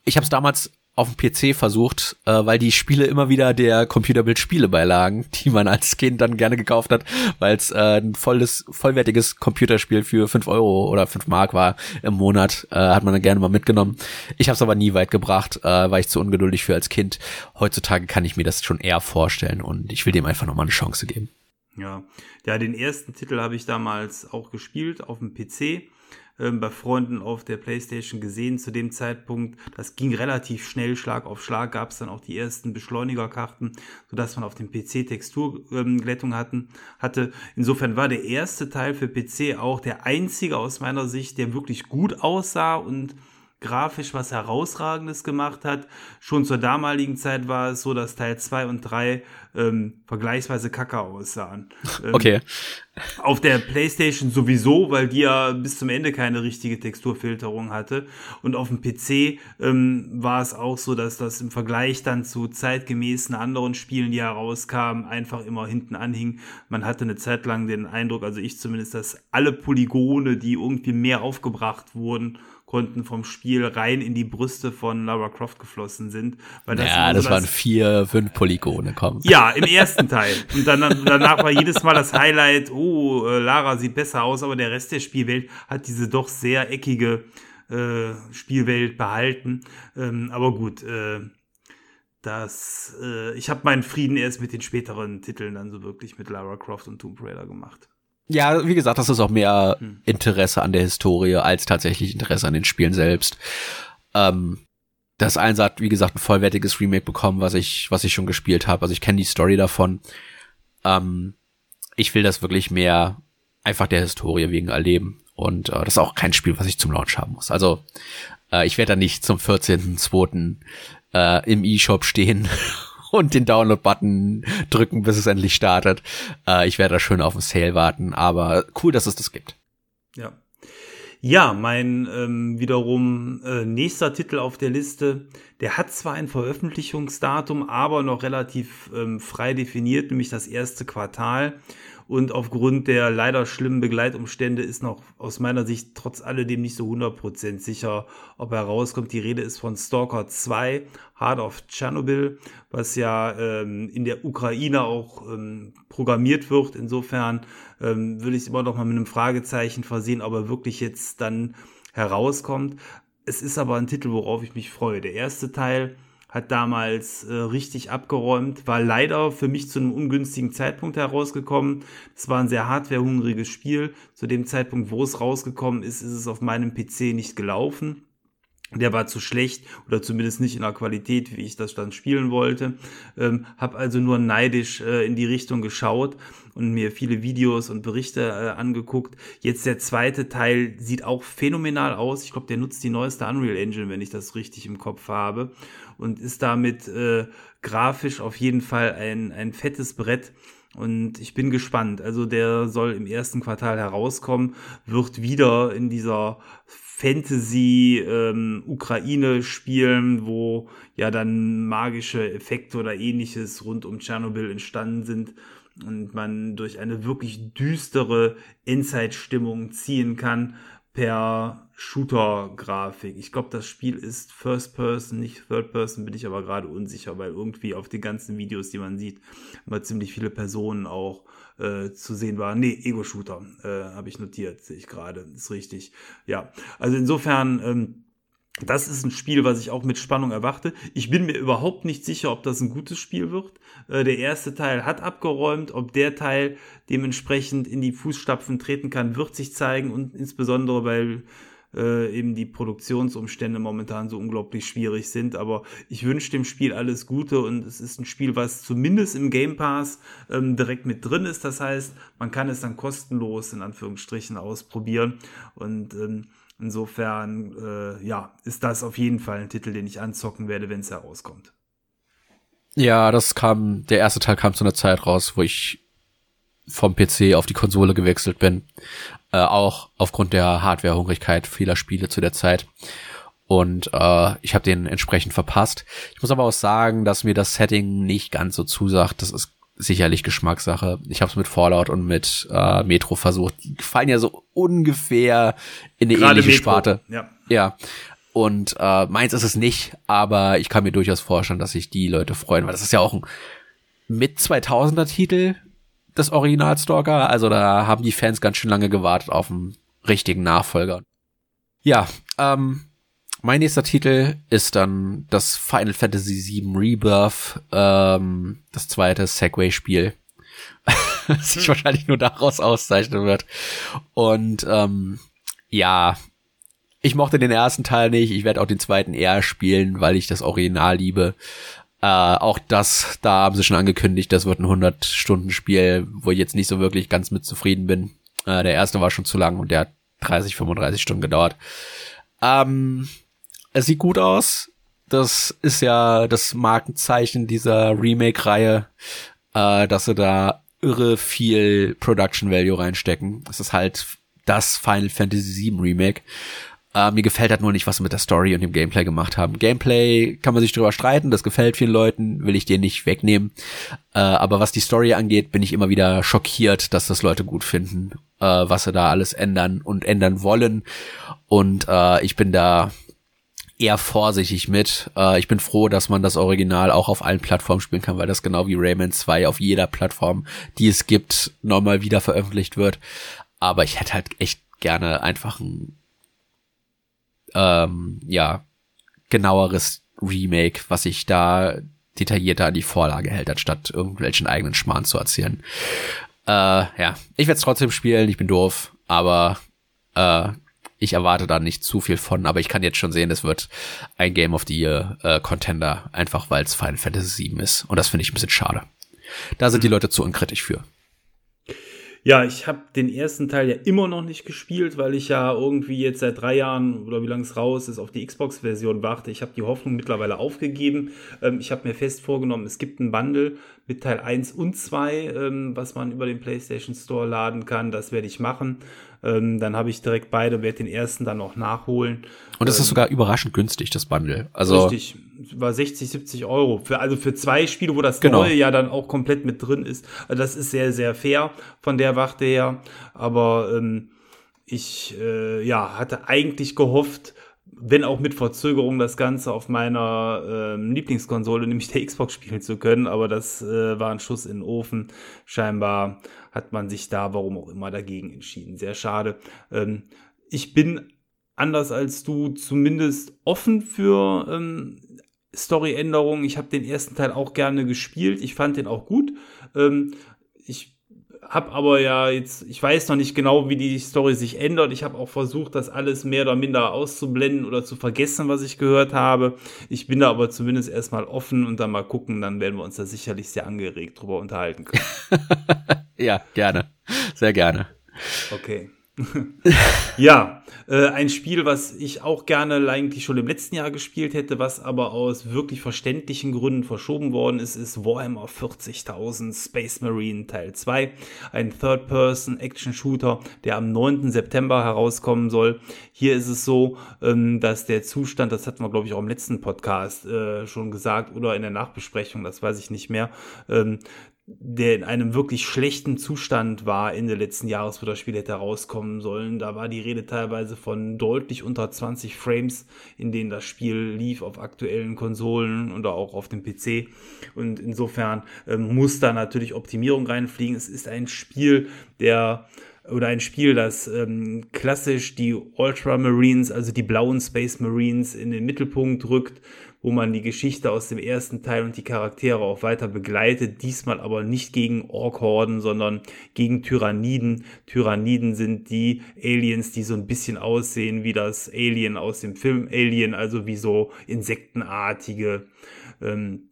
Ich habe es damals auf dem PC versucht, äh, weil die Spiele immer wieder der Computerbild Spiele beilagen, die man als Kind dann gerne gekauft hat, weil es äh, ein volles, vollwertiges Computerspiel für fünf Euro oder fünf Mark war im Monat, äh, hat man dann gerne mal mitgenommen. Ich habe es aber nie weit gebracht, äh, war ich zu ungeduldig für als Kind. Heutzutage kann ich mir das schon eher vorstellen und ich will dem einfach nochmal eine Chance geben. Ja, ja, den ersten Titel habe ich damals auch gespielt auf dem PC ähm, bei Freunden auf der Playstation gesehen zu dem Zeitpunkt. Das ging relativ schnell, Schlag auf Schlag gab es dann auch die ersten Beschleunigerkarten, sodass man auf dem PC Texturglättung ähm, hatten, hatte. Insofern war der erste Teil für PC auch der einzige aus meiner Sicht, der wirklich gut aussah und grafisch was Herausragendes gemacht hat. Schon zur damaligen Zeit war es so, dass Teil 2 und 3 ähm, vergleichsweise kacke aussahen. *laughs* Ähm, okay. Auf der PlayStation sowieso, weil die ja bis zum Ende keine richtige Texturfilterung hatte. Und auf dem PC ähm, war es auch so, dass das im Vergleich dann zu zeitgemäßen anderen Spielen, die herauskamen, einfach immer hinten anhing. Man hatte eine Zeit lang den Eindruck, also ich zumindest, dass alle Polygone, die irgendwie mehr aufgebracht wurden, konnten vom Spiel rein in die Brüste von Lara Croft geflossen sind. Weil das ja, das, so waren vier, fünf Polygone, komm. Ja, im ersten Teil. Und dann, danach war jedes Mal das Highlight, oh, äh, Lara sieht besser aus, aber der Rest der Spielwelt hat diese doch sehr eckige äh, Spielwelt behalten. Ähm, aber gut, äh, das, äh, ich habe meinen Frieden erst mit den späteren Titeln dann so wirklich mit Lara Croft und Tomb Raider gemacht. Ja, wie gesagt, das ist auch mehr hm. Interesse an der Historie als tatsächlich Interesse an den Spielen selbst. Ähm, das Eins hat, wie gesagt, ein vollwertiges Remake bekommen, was ich, was ich schon gespielt habe. Also ich kenne die Story davon. Ähm, ich will das wirklich mehr einfach der Historie wegen erleben. Und äh, das ist auch kein Spiel, was ich zum Launch haben muss. Also äh, ich werde da nicht zum 14.2. Äh, im E-Shop stehen und den Download-Button drücken, bis es endlich startet. Äh, ich werde da schön auf den Sale warten, aber cool, dass es das gibt. Ja. Ja, mein ähm, wiederum äh, nächster Titel auf der Liste, der hat zwar ein Veröffentlichungsdatum, aber noch relativ ähm, frei definiert, nämlich das erste Quartal. Und aufgrund der leider schlimmen Begleitumstände ist noch aus meiner Sicht trotz alledem nicht so 100% sicher, ob er rauskommt. Die Rede ist von Stalker 2, Heart of Chernobyl, was ja ähm, in der Ukraine auch ähm, programmiert wird. Insofern ähm, würde ich es immer noch mal mit einem Fragezeichen versehen, ob er wirklich jetzt dann herauskommt. Es ist aber ein Titel, worauf ich mich freue. Der erste Teil hat damals äh, richtig abgeräumt, war leider für mich zu einem ungünstigen Zeitpunkt herausgekommen. Es war ein sehr hardwarehungriges Spiel. Zu dem Zeitpunkt, wo es rausgekommen ist, ist es auf meinem PC nicht gelaufen. Der war zu schlecht oder zumindest nicht in der Qualität, wie ich das dann spielen wollte. Ähm, hab also nur neidisch äh, in die Richtung geschaut und mir viele Videos und Berichte äh, angeguckt. Jetzt der zweite Teil sieht auch phänomenal aus. Ich glaube, der nutzt die neueste Unreal Engine, wenn ich das richtig im Kopf habe und ist damit äh, grafisch auf jeden Fall ein, ein fettes Brett. Und ich bin gespannt. Also der soll im ersten Quartal herauskommen, wird wieder in dieser Fantasy ähm, spielen, wo ja dann magische Effekte oder ähnliches rund um Tschernobyl entstanden sind und man durch eine wirklich düstere Inside-Stimmung ziehen kann per Shooter-Grafik. Ich glaube, das Spiel ist First Person, nicht Third Person, bin ich aber gerade unsicher, weil irgendwie auf den ganzen Videos, die man sieht, immer ziemlich viele Personen auch äh, zu sehen waren. Nee, Ego-Shooter äh, habe ich notiert, sehe ich gerade, ist richtig. Ja, also insofern ähm, das ist ein Spiel, was ich auch mit Spannung erwarte. Ich bin mir überhaupt nicht sicher, ob das ein gutes Spiel wird. Äh, der erste Teil hat abgeräumt, ob der Teil dementsprechend in die Fußstapfen treten kann, wird sich zeigen und insbesondere weil äh, eben die Produktionsumstände momentan so unglaublich schwierig sind. Aber ich wünsche dem Spiel alles Gute und es ist ein Spiel, was zumindest im Game Pass ähm, direkt mit drin ist. Das heißt, man kann es dann kostenlos in Anführungsstrichen ausprobieren und ähm, Insofern, äh, ja, ist das auf jeden Fall ein Titel, den ich anzocken werde, wenn es herauskommt. Ja, das kam, der erste Teil kam zu einer Zeit raus, wo ich vom PC auf die Konsole gewechselt bin. Äh, auch aufgrund der Hardware-Hungrigkeit vieler Spiele zu der Zeit. Und äh, ich habe den entsprechend verpasst. Ich muss aber auch sagen, dass mir das Setting nicht ganz so zusagt. Das ist sicherlich Geschmackssache. Ich habe es mit Fallout und mit äh, Metro versucht. Die fallen ja so ungefähr in eine Gerade ähnliche Metro. Sparte. Ja. ja. Und äh, meins ist es nicht, aber ich kann mir durchaus vorstellen, dass sich die Leute freuen, weil das ist ja auch ein mit 2000er Titel des Original Stalker. Also da haben die Fans ganz schön lange gewartet auf einen richtigen Nachfolger. Ja, ähm, mein nächster Titel ist dann das Final Fantasy VII Rebirth, ähm, das zweite Segway-Spiel, *laughs* das sich wahrscheinlich nur daraus auszeichnen wird. Und ähm, ja, ich mochte den ersten Teil nicht. Ich werde auch den zweiten eher spielen, weil ich das Original liebe. Äh, auch das, da haben sie schon angekündigt, das wird ein 100-Stunden-Spiel, wo ich jetzt nicht so wirklich ganz mit zufrieden bin. Äh, der erste war schon zu lang und der hat 30, 35 Stunden gedauert. Ähm, es sieht gut aus. Das ist ja das Markenzeichen dieser Remake-Reihe, äh, dass sie da irre viel Production Value reinstecken. Es ist halt das Final Fantasy VII Remake. Äh, mir gefällt halt nur nicht, was sie mit der Story und dem Gameplay gemacht haben. Gameplay kann man sich drüber streiten, das gefällt vielen Leuten, will ich dir nicht wegnehmen. Äh, aber was die Story angeht, bin ich immer wieder schockiert, dass das Leute gut finden, äh, was sie da alles ändern und ändern wollen. Und äh, ich bin da eher vorsichtig mit. Äh, ich bin froh, dass man das Original auch auf allen Plattformen spielen kann, weil das genau wie Rayman 2 auf jeder Plattform, die es gibt, nochmal wieder veröffentlicht wird. Aber ich hätte halt echt gerne einfach ein, ähm, ja, genaueres Remake, was sich da detaillierter an die Vorlage hält, anstatt irgendwelchen eigenen Schmarrn zu erzählen. Äh, ja, ich werde es trotzdem spielen, ich bin doof, aber äh, ich erwarte da nicht zu viel von, aber ich kann jetzt schon sehen, es wird ein Game of the Year äh, Contender, einfach weil es Final Fantasy VII ist. Und das finde ich ein bisschen schade. Da sind die Leute zu unkritisch für. Ja, ich habe den ersten Teil ja immer noch nicht gespielt, weil ich ja irgendwie jetzt seit drei Jahren oder wie lange es raus ist, auf die Xbox-Version warte. Ich habe die Hoffnung mittlerweile aufgegeben. Ähm, ich habe mir fest vorgenommen, es gibt ein Bundle mit Teil 1 und 2, ähm, was man über den PlayStation Store laden kann. Das werde ich machen. Ähm, dann habe ich direkt beide, werde den ersten dann noch nachholen. Und das ähm, ist sogar überraschend günstig, das Bundle. Also richtig, war 60, 70 Euro. Für, also für zwei Spiele, wo das genau. neue ja dann auch komplett mit drin ist. Also das ist sehr, sehr fair von der Warte her. Aber ähm, ich äh, ja, hatte eigentlich gehofft, wenn auch mit Verzögerung, das Ganze auf meiner ähm, Lieblingskonsole, nämlich der Xbox, spielen zu können. Aber das äh, war ein Schuss in den Ofen. Scheinbar hat man sich da, warum auch immer, dagegen entschieden. Sehr schade. Ähm, ich bin anders als du zumindest offen für ähm, Story-Änderungen. Ich habe den ersten Teil auch gerne gespielt. Ich fand den auch gut. Ähm, habe aber ja jetzt, ich weiß noch nicht genau, wie die Story sich ändert. Ich habe auch versucht, das alles mehr oder minder auszublenden oder zu vergessen, was ich gehört habe. Ich bin da aber zumindest erstmal offen und dann mal gucken, dann werden wir uns da sicherlich sehr angeregt drüber unterhalten können. *laughs* ja, gerne. Sehr gerne. Okay. *laughs* ja, äh, ein Spiel, was ich auch gerne eigentlich schon im letzten Jahr gespielt hätte, was aber aus wirklich verständlichen Gründen verschoben worden ist, ist Warhammer 40.000 Space Marine Teil 2. Ein Third-Person-Action-Shooter, der am 9. September herauskommen soll. Hier ist es so, ähm, dass der Zustand, das hatten wir glaube ich auch im letzten Podcast äh, schon gesagt oder in der Nachbesprechung, das weiß ich nicht mehr, ähm, der in einem wirklich schlechten Zustand war Ende letzten Jahres, wo das Spiel hätte rauskommen sollen. Da war die Rede teilweise von deutlich unter 20 Frames, in denen das Spiel lief auf aktuellen Konsolen oder auch auf dem PC. Und insofern ähm, muss da natürlich Optimierung reinfliegen. Es ist ein Spiel, der oder ein Spiel, das ähm, klassisch die Ultramarines, also die blauen Space Marines in den Mittelpunkt rückt, wo man die Geschichte aus dem ersten Teil und die Charaktere auch weiter begleitet. Diesmal aber nicht gegen Orkhorden, sondern gegen Tyranniden. Tyranniden sind die Aliens, die so ein bisschen aussehen wie das Alien aus dem Film Alien, also wie so insektenartige ähm,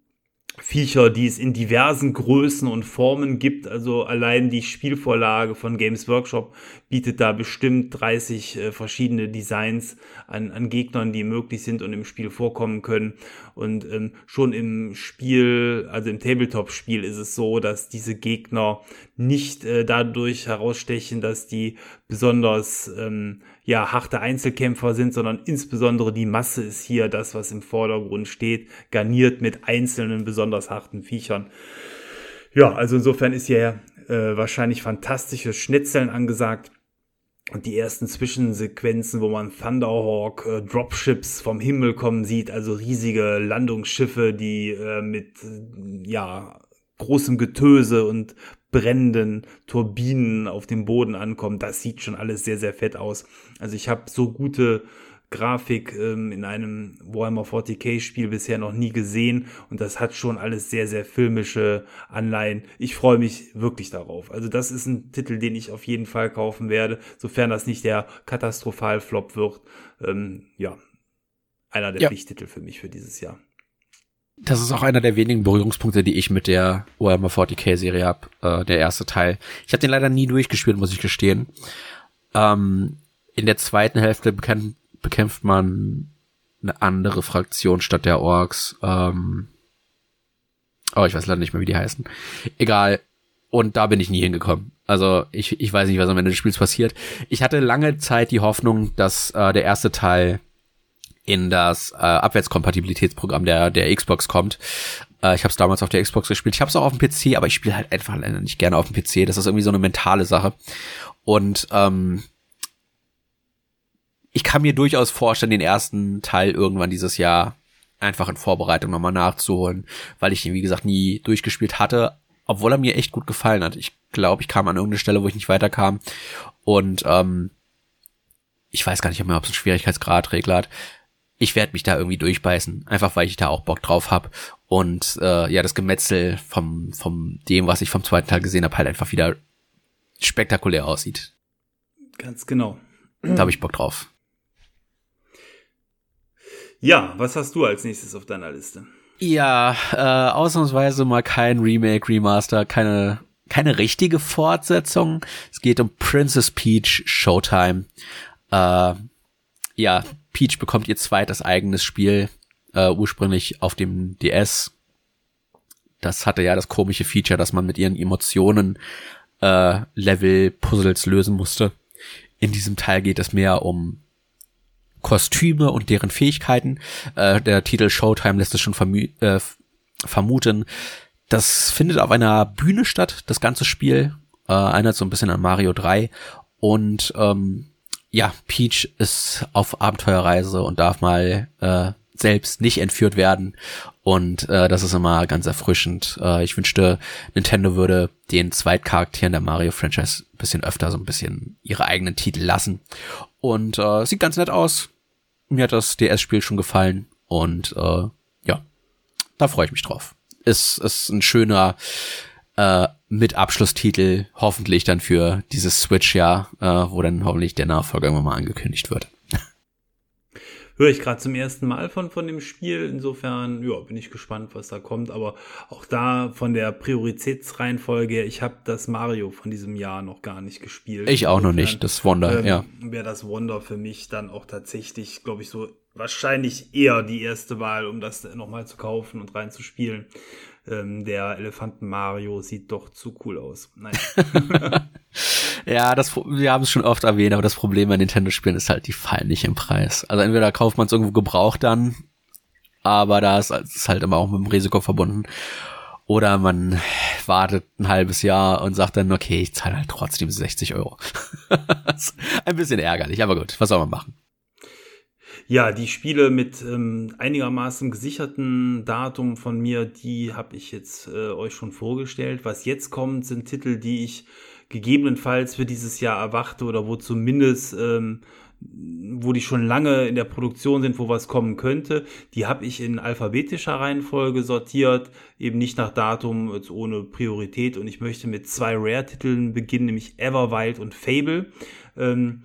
Viecher, die es in diversen Größen und Formen gibt. Also allein die Spielvorlage von Games Workshop bietet da bestimmt 30 äh, verschiedene Designs an, an Gegnern, die möglich sind und im Spiel vorkommen können. Und ähm, schon im Spiel, also im Tabletop-Spiel ist es so, dass diese Gegner nicht äh, dadurch herausstechen, dass die besonders ähm, ja, harte Einzelkämpfer sind, sondern insbesondere die Masse ist hier das, was im Vordergrund steht, garniert mit einzelnen besonders harten Viechern. Ja, also insofern ist hier äh, wahrscheinlich fantastisches Schnitzeln angesagt. Und die ersten Zwischensequenzen, wo man Thunderhawk, äh, Dropships vom Himmel kommen sieht, also riesige Landungsschiffe, die äh, mit ja großem Getöse und brennenden Turbinen auf dem Boden ankommen. Das sieht schon alles sehr, sehr fett aus. Also ich habe so gute Grafik ähm, in einem Warhammer 40k Spiel bisher noch nie gesehen und das hat schon alles sehr, sehr filmische Anleihen. Ich freue mich wirklich darauf. Also das ist ein Titel, den ich auf jeden Fall kaufen werde, sofern das nicht der Katastrophal-Flop wird. Ähm, ja, einer der ja. Pflichttitel für mich für dieses Jahr. Das ist auch einer der wenigen Berührungspunkte, die ich mit der Warhammer 40k Serie habe, äh, der erste Teil. Ich habe den leider nie durchgespielt, muss ich gestehen. Ähm, in der zweiten Hälfte bekämpft, bekämpft man eine andere Fraktion statt der Orks. Ähm, oh, ich weiß leider nicht mehr, wie die heißen. Egal. Und da bin ich nie hingekommen. Also ich, ich weiß nicht, was am Ende des Spiels passiert. Ich hatte lange Zeit die Hoffnung, dass äh, der erste Teil in das äh, Abwärtskompatibilitätsprogramm der, der Xbox kommt. Äh, ich habe es damals auf der Xbox gespielt. Ich habe es auch auf dem PC, aber ich spiele halt einfach nicht gerne auf dem PC. Das ist irgendwie so eine mentale Sache. Und ähm, ich kann mir durchaus vorstellen, den ersten Teil irgendwann dieses Jahr einfach in Vorbereitung nochmal nachzuholen, weil ich ihn, wie gesagt, nie durchgespielt hatte, obwohl er mir echt gut gefallen hat. Ich glaube, ich kam an irgendeine Stelle, wo ich nicht weiterkam. Und ähm, ich weiß gar nicht mehr, ob es einen Schwierigkeitsgrad-Regler hat ich werde mich da irgendwie durchbeißen, einfach weil ich da auch Bock drauf habe und äh, ja das Gemetzel vom vom dem, was ich vom zweiten Teil gesehen habe, halt einfach wieder spektakulär aussieht. Ganz genau. Da habe ich Bock drauf. Ja, was hast du als nächstes auf deiner Liste? Ja, äh, ausnahmsweise mal kein Remake, Remaster, keine keine richtige Fortsetzung. Es geht um Princess Peach Showtime. Äh, ja, Peach bekommt ihr zweites eigenes Spiel, äh, ursprünglich auf dem DS. Das hatte ja das komische Feature, dass man mit ihren Emotionen äh, Level-Puzzles lösen musste. In diesem Teil geht es mehr um Kostüme und deren Fähigkeiten. Äh, der Titel Showtime lässt es schon äh, vermuten. Das findet auf einer Bühne statt, das ganze Spiel. Äh, erinnert so ein bisschen an Mario 3. Und ähm, ja, Peach ist auf Abenteuerreise und darf mal äh, selbst nicht entführt werden. Und äh, das ist immer ganz erfrischend. Äh, ich wünschte, Nintendo würde den Zweitcharakteren der Mario-Franchise bisschen öfter so ein bisschen ihre eigenen Titel lassen. Und äh, sieht ganz nett aus. Mir hat das DS-Spiel schon gefallen. Und äh, ja, da freue ich mich drauf. Ist, ist ein schöner äh, mit Abschlusstitel, hoffentlich dann für dieses Switch-Jahr, äh, wo dann hoffentlich der Nachfolger irgendwann mal angekündigt wird. Höre ich gerade zum ersten Mal von, von dem Spiel. Insofern, ja, bin ich gespannt, was da kommt. Aber auch da von der Prioritätsreihenfolge her, ich habe das Mario von diesem Jahr noch gar nicht gespielt. Ich auch noch nicht, das Wonder, ähm, ja. Wäre das Wonder für mich dann auch tatsächlich, glaube ich, so wahrscheinlich eher die erste Wahl, um das nochmal zu kaufen und reinzuspielen ähm, der Elefanten Mario sieht doch zu cool aus. Nein. *laughs* ja, das, wir haben es schon oft erwähnt, aber das Problem bei Nintendo-Spielen ist halt, die fallen nicht im Preis. Also entweder kauft man es irgendwo gebraucht dann, aber da ist halt immer auch mit dem Risiko verbunden. Oder man wartet ein halbes Jahr und sagt dann, okay, ich zahle halt trotzdem 60 Euro. *laughs* ein bisschen ärgerlich, aber gut, was soll man machen? Ja, die Spiele mit ähm, einigermaßen gesicherten Datum von mir, die habe ich jetzt äh, euch schon vorgestellt. Was jetzt kommt, sind Titel, die ich gegebenenfalls für dieses Jahr erwarte oder wo zumindest ähm, wo die schon lange in der Produktion sind, wo was kommen könnte, die habe ich in alphabetischer Reihenfolge sortiert, eben nicht nach Datum, ohne Priorität. Und ich möchte mit zwei Rare-Titeln beginnen, nämlich Everwild und Fable. Ähm,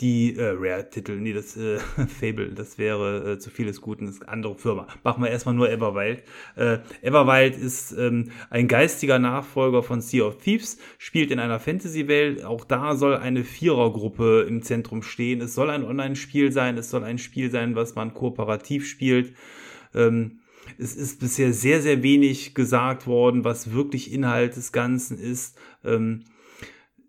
die äh, Rare-Titel, nee, das äh, *laughs* Fable, das wäre äh, zu vieles Guten, das ist eine andere Firma. Machen wir erstmal nur Everwild. Äh, Everwild ist ähm, ein geistiger Nachfolger von Sea of Thieves, spielt in einer Fantasy-Welt. Auch da soll eine Vierergruppe im Zentrum stehen. Es soll ein Online-Spiel sein, es soll ein Spiel sein, was man kooperativ spielt. Ähm, es ist bisher sehr, sehr wenig gesagt worden, was wirklich Inhalt des Ganzen ist. Ähm,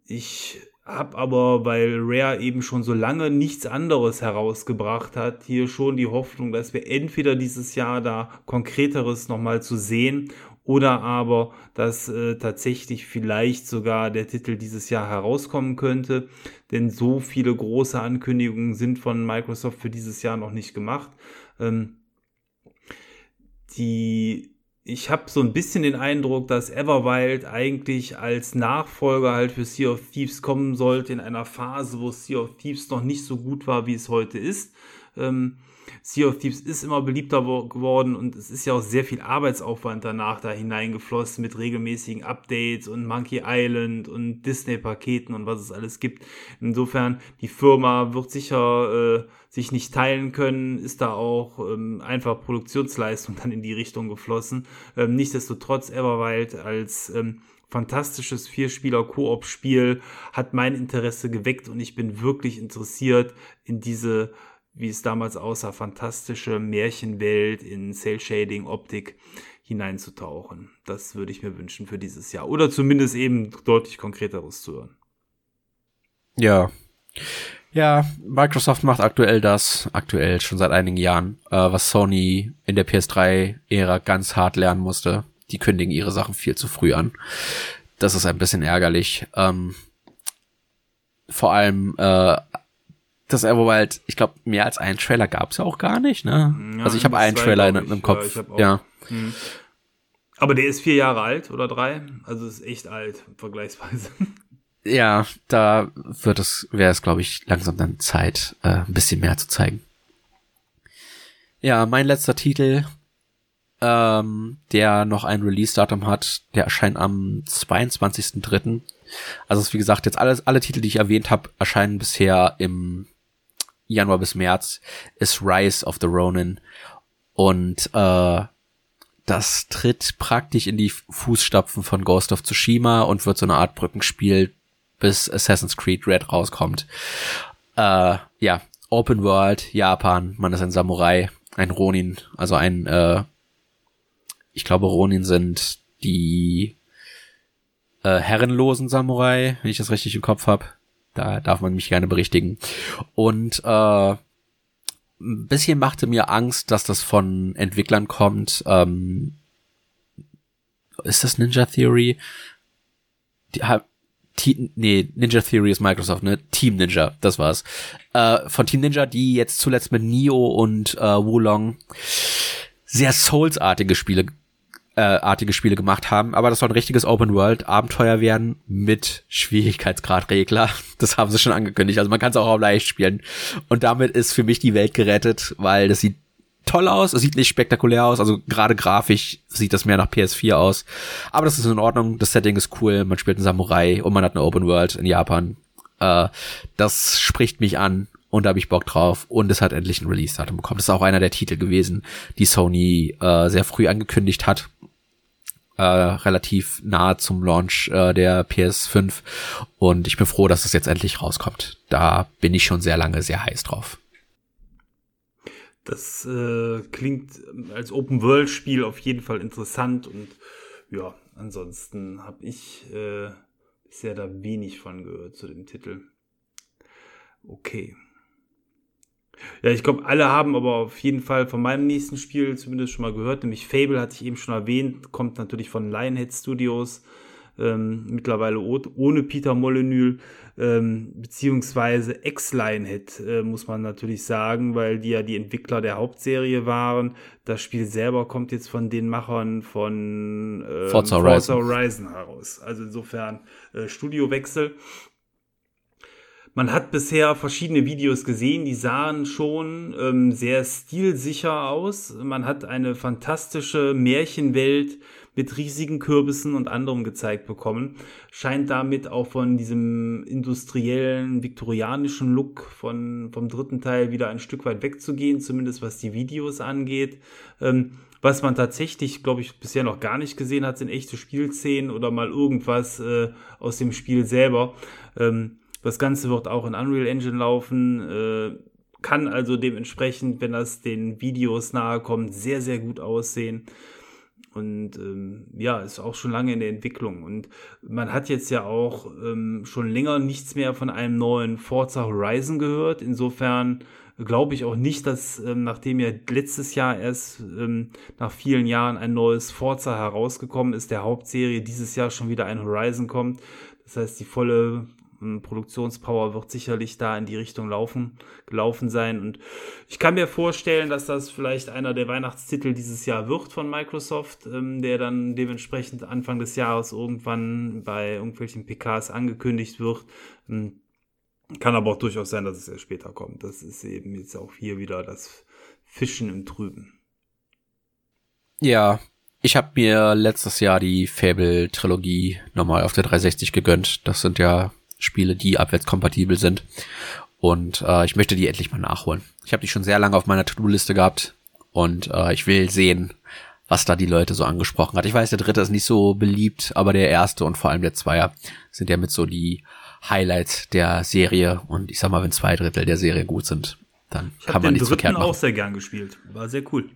ich hab aber, weil Rare eben schon so lange nichts anderes herausgebracht hat, hier schon die Hoffnung, dass wir entweder dieses Jahr da konkreteres nochmal zu sehen oder aber, dass äh, tatsächlich vielleicht sogar der Titel dieses Jahr herauskommen könnte, denn so viele große Ankündigungen sind von Microsoft für dieses Jahr noch nicht gemacht. Ähm, die ich habe so ein bisschen den Eindruck, dass Everwild eigentlich als Nachfolger halt für Sea of Thieves kommen sollte in einer Phase, wo Sea of Thieves noch nicht so gut war, wie es heute ist. Ähm, Sea of Thieves ist immer beliebter geworden und es ist ja auch sehr viel Arbeitsaufwand danach da hineingeflossen mit regelmäßigen Updates und Monkey Island und Disney-Paketen und was es alles gibt. Insofern, die Firma wird sicher äh, sich nicht teilen können, ist da auch ähm, einfach Produktionsleistung dann in die Richtung geflossen. Ähm, nichtsdestotrotz Everwild als ähm, fantastisches Vierspieler-Koop-Spiel hat mein Interesse geweckt und ich bin wirklich interessiert in diese wie es damals aussah, fantastische Märchenwelt in Cell-Shading-Optik hineinzutauchen. Das würde ich mir wünschen für dieses Jahr. Oder zumindest eben deutlich konkreteres zu hören. Ja. Ja, Microsoft macht aktuell das, aktuell schon seit einigen Jahren, äh, was Sony in der PS3-Ära ganz hart lernen musste. Die kündigen ihre Sachen viel zu früh an. Das ist ein bisschen ärgerlich. Ähm, vor allem äh, das Everwild, ich glaube, mehr als einen Trailer gab's ja auch gar nicht, ne? Ja, also ich habe einen Trailer in, im Kopf. Ja. ja. Hm. Aber der ist vier Jahre alt oder drei, also ist echt alt vergleichsweise. *laughs* Ja, da wird es, wäre es, glaube ich, langsam dann Zeit, äh, ein bisschen mehr zu zeigen. Ja, mein letzter Titel, ähm, der noch ein Release-Datum hat, der erscheint am 22.03. Also wie gesagt, jetzt alles, alle Titel, die ich erwähnt habe, erscheinen bisher im Januar bis März, ist Rise of the Ronin. Und äh, das tritt praktisch in die Fußstapfen von Ghost of Tsushima und wird so eine Art Brückenspiel, bis Assassin's Creed Red rauskommt. Äh, ja, Open World, Japan, man ist ein Samurai, ein Ronin, also ein, äh, ich glaube Ronin sind die äh, herrenlosen Samurai, wenn ich das richtig im Kopf habe. Da darf man mich gerne berichtigen. Und äh, ein bisschen machte mir Angst, dass das von Entwicklern kommt. Ähm, ist das Ninja Theory? Die, T nee, Ninja Theory ist Microsoft, ne? Team Ninja, das war's. Äh, von Team Ninja, die jetzt zuletzt mit Nio und äh, Wulong sehr Souls-artige Spiele äh, artige Spiele gemacht haben, aber das soll ein richtiges Open World Abenteuer werden mit Schwierigkeitsgradregler. *laughs* Das haben sie schon angekündigt. Also man kann es auch auf leicht spielen. Und damit ist für mich die Welt gerettet, weil das sieht toll aus, es sieht nicht spektakulär aus, also gerade grafisch sieht das mehr nach PS4 aus. Aber das ist in Ordnung, das Setting ist cool, man spielt einen Samurai und man hat eine Open World in Japan. Äh, das spricht mich an und da habe ich Bock drauf und es hat endlich ein Release-Datum bekommen. Das ist auch einer der Titel gewesen, die Sony äh, sehr früh angekündigt hat äh, relativ nahe zum Launch äh, der PS5 und ich bin froh, dass es jetzt endlich rauskommt. Da bin ich schon sehr lange sehr heiß drauf. Das äh, klingt als Open-World-Spiel auf jeden Fall interessant und ja, ansonsten habe ich äh, bisher da wenig von gehört zu dem Titel. Okay. Ja, ich glaube, alle haben aber auf jeden Fall von meinem nächsten Spiel zumindest schon mal gehört, nämlich Fable hatte ich eben schon erwähnt, kommt natürlich von Lionhead Studios. ähm, mittlerweile ohne Peter Molyneux, ähm, beziehungsweise Ex-Lionhead, äh, muss man natürlich sagen, weil die ja die Entwickler der Hauptserie waren. Das Spiel selber kommt jetzt von den Machern von äh, Forza, Horizon. Forza Horizon heraus. Also insofern äh, Studiowechsel. Man hat bisher verschiedene Videos gesehen, die sahen schon ähm, sehr stilsicher aus. Man hat eine fantastische Märchenwelt mit riesigen Kürbissen und anderem gezeigt bekommen. Scheint damit auch von diesem industriellen, viktorianischen Look von, vom dritten Teil wieder ein Stück weit wegzugehen, zumindest was die Videos angeht. Ähm, was man tatsächlich, glaube ich, bisher noch gar nicht gesehen hat, sind echte Spielszenen oder mal irgendwas äh, aus dem Spiel selber. Ähm, das Ganze wird auch in Unreal Engine laufen. Äh, kann also dementsprechend, wenn das den Videos nahe kommt, sehr, sehr gut aussehen. Und ähm, ja, ist auch schon lange in der Entwicklung. Und man hat jetzt ja auch ähm, schon länger nichts mehr von einem neuen Forza Horizon gehört. Insofern glaube ich auch nicht, dass ähm, nachdem ja letztes Jahr erst ähm, nach vielen Jahren ein neues Forza herausgekommen ist, der Hauptserie dieses Jahr schon wieder ein Horizon kommt. Das heißt, die volle Produktionspower wird sicherlich da in die Richtung laufen, gelaufen sein. Und ich kann mir vorstellen, dass das vielleicht einer der Weihnachtstitel dieses Jahr wird von Microsoft, ähm, der dann dementsprechend Anfang des Jahres irgendwann bei irgendwelchen PKs angekündigt wird. Ähm, kann aber auch durchaus sein, dass es erst später kommt. Das ist eben jetzt auch hier wieder das Fischen im Trüben. Ja, ich habe mir letztes Jahr die Fable-Trilogie nochmal auf der 360 gegönnt. Das sind ja Spiele, die abwärtskompatibel sind. Und äh, ich möchte die endlich mal nachholen. Ich habe die schon sehr lange auf meiner To-Do-Liste gehabt und äh, ich will sehen, was da die Leute so angesprochen hat. Ich weiß, der dritte ist nicht so beliebt, aber der erste und vor allem der Zweier sind ja mit so die Highlights der Serie. Und ich sag mal, wenn zwei Drittel der Serie gut sind, dann ich kann man nichts verkehrt machen. Ich auch sehr gern gespielt. War sehr cool.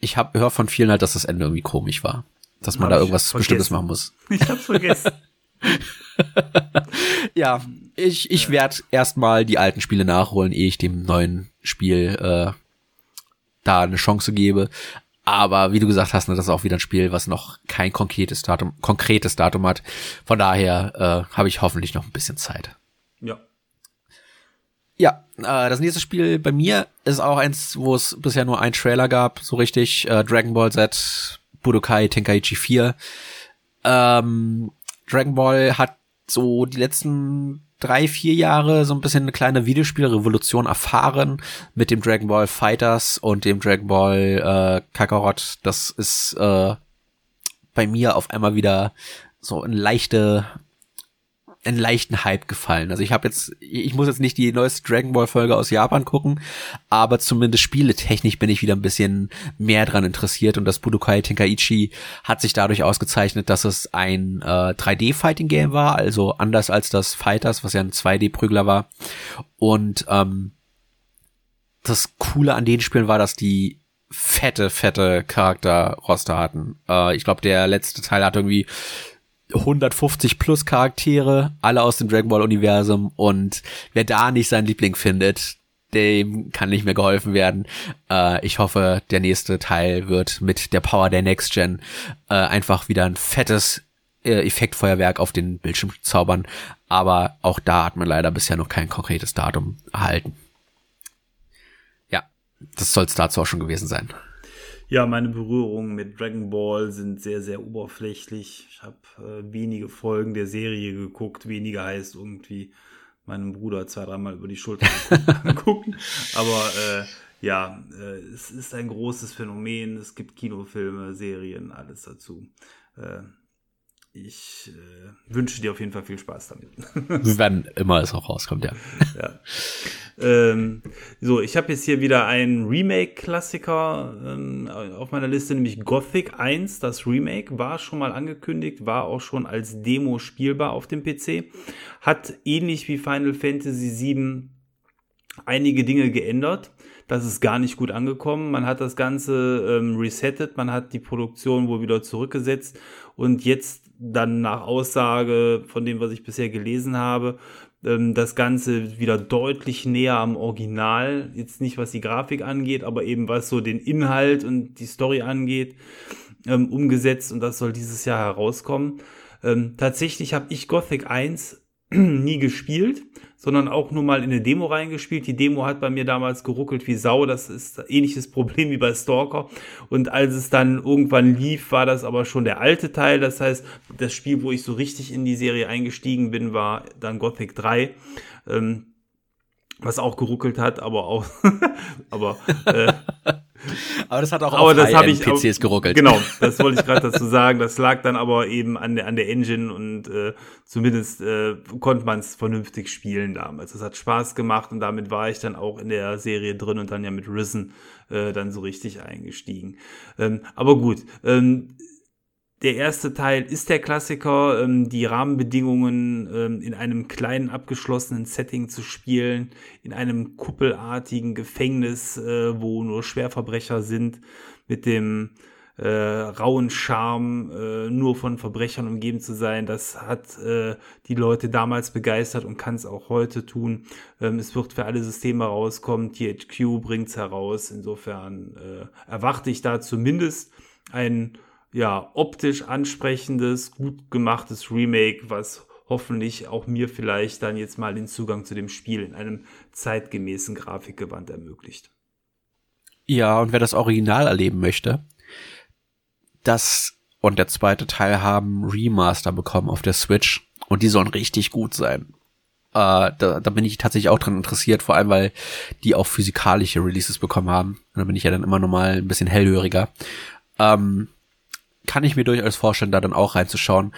Ich habe gehört von vielen halt, dass das Ende irgendwie komisch war. Dass man hab da irgendwas Bestimmtes machen muss. *laughs* Ich hab's vergessen. *laughs* *laughs* ja, ich, ich werde erstmal die alten Spiele nachholen, ehe ich dem neuen Spiel äh, da eine Chance gebe. Aber wie du gesagt hast, ne, das ist auch wieder ein Spiel, was noch kein konkretes Datum, konkretes Datum hat. Von daher äh, habe ich hoffentlich noch ein bisschen Zeit. Ja. Ja, äh, das nächste Spiel bei mir ist auch eins, wo es bisher nur ein Trailer gab, so richtig. Äh, Dragon Ball Z Budokai Tenkaichi 4. Ähm, Dragon Ball hat so die letzten drei, vier Jahre so ein bisschen eine kleine Videospielrevolution erfahren mit dem Dragon Ball Fighters und dem Dragon Ball äh, Kakarot. Das ist äh, bei mir auf einmal wieder so eine leichte einen leichten Hype gefallen. Also ich habe jetzt, ich muss jetzt nicht die neueste Dragon Ball Folge aus Japan gucken, aber zumindest spieletechnisch bin ich wieder ein bisschen mehr dran interessiert und das Budokai Tenkaichi hat sich dadurch ausgezeichnet, dass es ein äh, 3D Fighting Game war, also anders als das Fighters, was ja ein 2D Prügler war. Und ähm, das Coole an den Spielen war, dass die fette, fette Charakterroster hatten. Äh, ich glaube, der letzte Teil hat irgendwie 150 plus Charaktere, alle aus dem Dragon Ball Universum und wer da nicht seinen Liebling findet, dem kann nicht mehr geholfen werden. Äh, ich hoffe, der nächste Teil wird mit der Power der Next Gen äh, einfach wieder ein fettes äh, Effektfeuerwerk auf den Bildschirm zaubern. Aber auch da hat man leider bisher noch kein konkretes Datum erhalten. Ja, das soll es dazu auch schon gewesen sein. Ja, meine Berührungen mit Dragon Ball sind sehr, sehr oberflächlich. Ich habe äh, wenige Folgen der Serie geguckt. Weniger heißt irgendwie meinem Bruder zwei, dreimal über die Schulter *laughs* gucken. Aber äh, ja, äh, es ist ein großes Phänomen. Es gibt Kinofilme, Serien, alles dazu. Ich äh, wünsche dir auf jeden Fall viel Spaß damit. *laughs* Wenn immer es auch rauskommt, ja. *laughs* ja. Ähm, so, ich habe jetzt hier wieder einen Remake-Klassiker ähm, auf meiner Liste, nämlich Gothic 1. Das Remake war schon mal angekündigt, war auch schon als Demo spielbar auf dem PC. Hat ähnlich wie Final Fantasy VII einige Dinge geändert. Das ist gar nicht gut angekommen. Man hat das Ganze ähm, resettet, man hat die Produktion wohl wieder zurückgesetzt und jetzt dann nach Aussage von dem, was ich bisher gelesen habe, ähm, das Ganze wieder deutlich näher am Original, jetzt nicht was die Grafik angeht, aber eben was so den Inhalt und die Story angeht, ähm, umgesetzt. Und das soll dieses Jahr herauskommen. Ähm, tatsächlich habe ich Gothic 1 *clears throat* nie gespielt, sondern auch nur mal in eine Demo reingespielt. Die Demo hat bei mir damals geruckelt wie Sau. Das ist ähnliches *laughs* Problem wie bei Stalker. Und als es dann irgendwann lief, war das aber schon der alte Teil. Das heißt, das Spiel, wo ich so richtig in die Serie eingestiegen bin, war dann Gothic 3. Ähm, was auch geruckelt hat, aber auch, *laughs* aber äh, *laughs* aber das hat auch aber auf das ich, PCs geruckelt. Genau, das wollte ich *laughs* gerade dazu sagen. Das lag dann aber eben an der, an der Engine und äh, zumindest äh, konnte man es vernünftig spielen damals. Es hat Spaß gemacht und damit war ich dann auch in der Serie drin und dann ja mit Risen äh, dann so richtig eingestiegen. Ähm, aber gut, ähm, der erste Teil ist der Klassiker, ähm, die Rahmenbedingungen ähm, in einem kleinen abgeschlossenen Setting zu spielen, in einem kuppelartigen Gefängnis, äh, wo nur Schwerverbrecher sind, mit dem äh, rauen Charme, äh, nur von Verbrechern umgeben zu sein. Das hat äh, die Leute damals begeistert und kann es auch heute tun. Ähm, es wird für alle Systeme rauskommen. THQ bringt es heraus. Insofern äh, erwarte ich da zumindest ein ja, optisch ansprechendes, gut gemachtes Remake, was hoffentlich auch mir vielleicht dann jetzt mal den Zugang zu dem Spiel in einem zeitgemäßen Grafikgewand ermöglicht. Ja, und wer das Original erleben möchte, das und der zweite Teil haben Remaster bekommen auf der Switch und die sollen richtig gut sein. Äh, da, da bin ich tatsächlich auch dran interessiert, vor allem weil die auch physikalische Releases bekommen haben. Und da bin ich ja dann immer nochmal ein bisschen hellhöriger. Ähm, kann ich mir durchaus vorstellen, da dann auch reinzuschauen.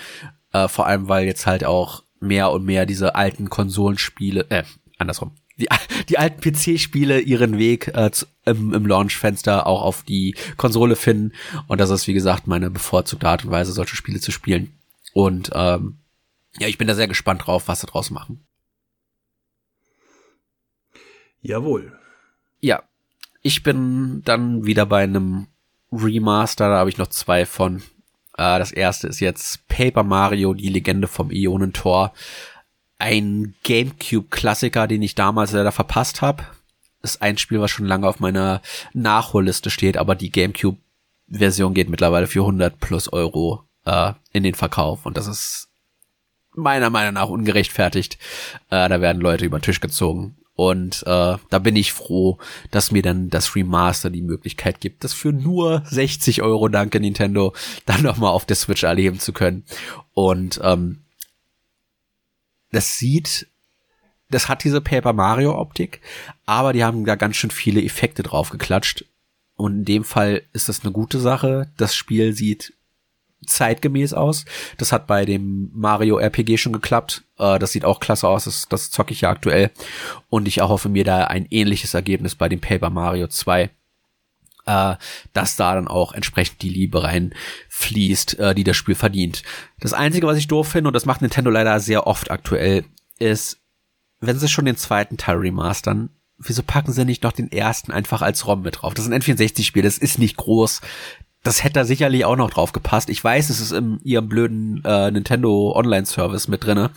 Äh, vor allem, weil jetzt halt auch mehr und mehr diese alten Konsolenspiele, äh, andersrum, die, *laughs* die alten PC-Spiele ihren Weg äh, zu, im, im Launch-Fenster auch auf die Konsole finden. Und das ist, wie gesagt, meine bevorzugte Art und Weise, solche Spiele zu spielen. Und ähm, ja, ich bin da sehr gespannt drauf, was sie draus machen. Jawohl. Ja, ich bin dann wieder bei einem Remaster, da habe ich noch zwei von. Äh, das erste ist jetzt Paper Mario, die Legende vom Ionentor. Ein GameCube-Klassiker, den ich damals leider verpasst habe. Ist ein Spiel, was schon lange auf meiner Nachholliste steht, aber die GameCube-Version geht mittlerweile für 100 plus Euro äh, in den Verkauf. Und das ist meiner Meinung nach ungerechtfertigt. Äh, da werden Leute über den Tisch gezogen. Und äh, da bin ich froh, dass mir dann das Remaster die Möglichkeit gibt, das für nur 60 Euro, danke Nintendo, *laughs* dann nochmal auf der Switch erleben zu können. Und ähm, das sieht, das hat diese Paper Mario Optik, aber die haben da ganz schön viele Effekte drauf geklatscht. Und in dem Fall ist das eine gute Sache. Das Spiel sieht zeitgemäß aus. Das hat bei dem Mario RPG schon geklappt. Äh, das sieht auch klasse aus. Das, das zocke ich ja aktuell. Und ich erhoffe mir da ein ähnliches Ergebnis bei dem Paper Mario 2 äh, dass da dann auch entsprechend die Liebe reinfließt, äh, die das Spiel verdient. Das Einzige, was ich doof finde, und das macht Nintendo leider sehr oft aktuell, ist, wenn sie schon den zweiten Teil remastern, wieso packen sie nicht noch den ersten einfach als ROM mit drauf? Das ist ein N64-Spiel, das ist nicht groß das hätte da sicherlich auch noch drauf gepasst. Ich weiß, es ist in ihrem blöden äh, Nintendo Online-Service mit drinne,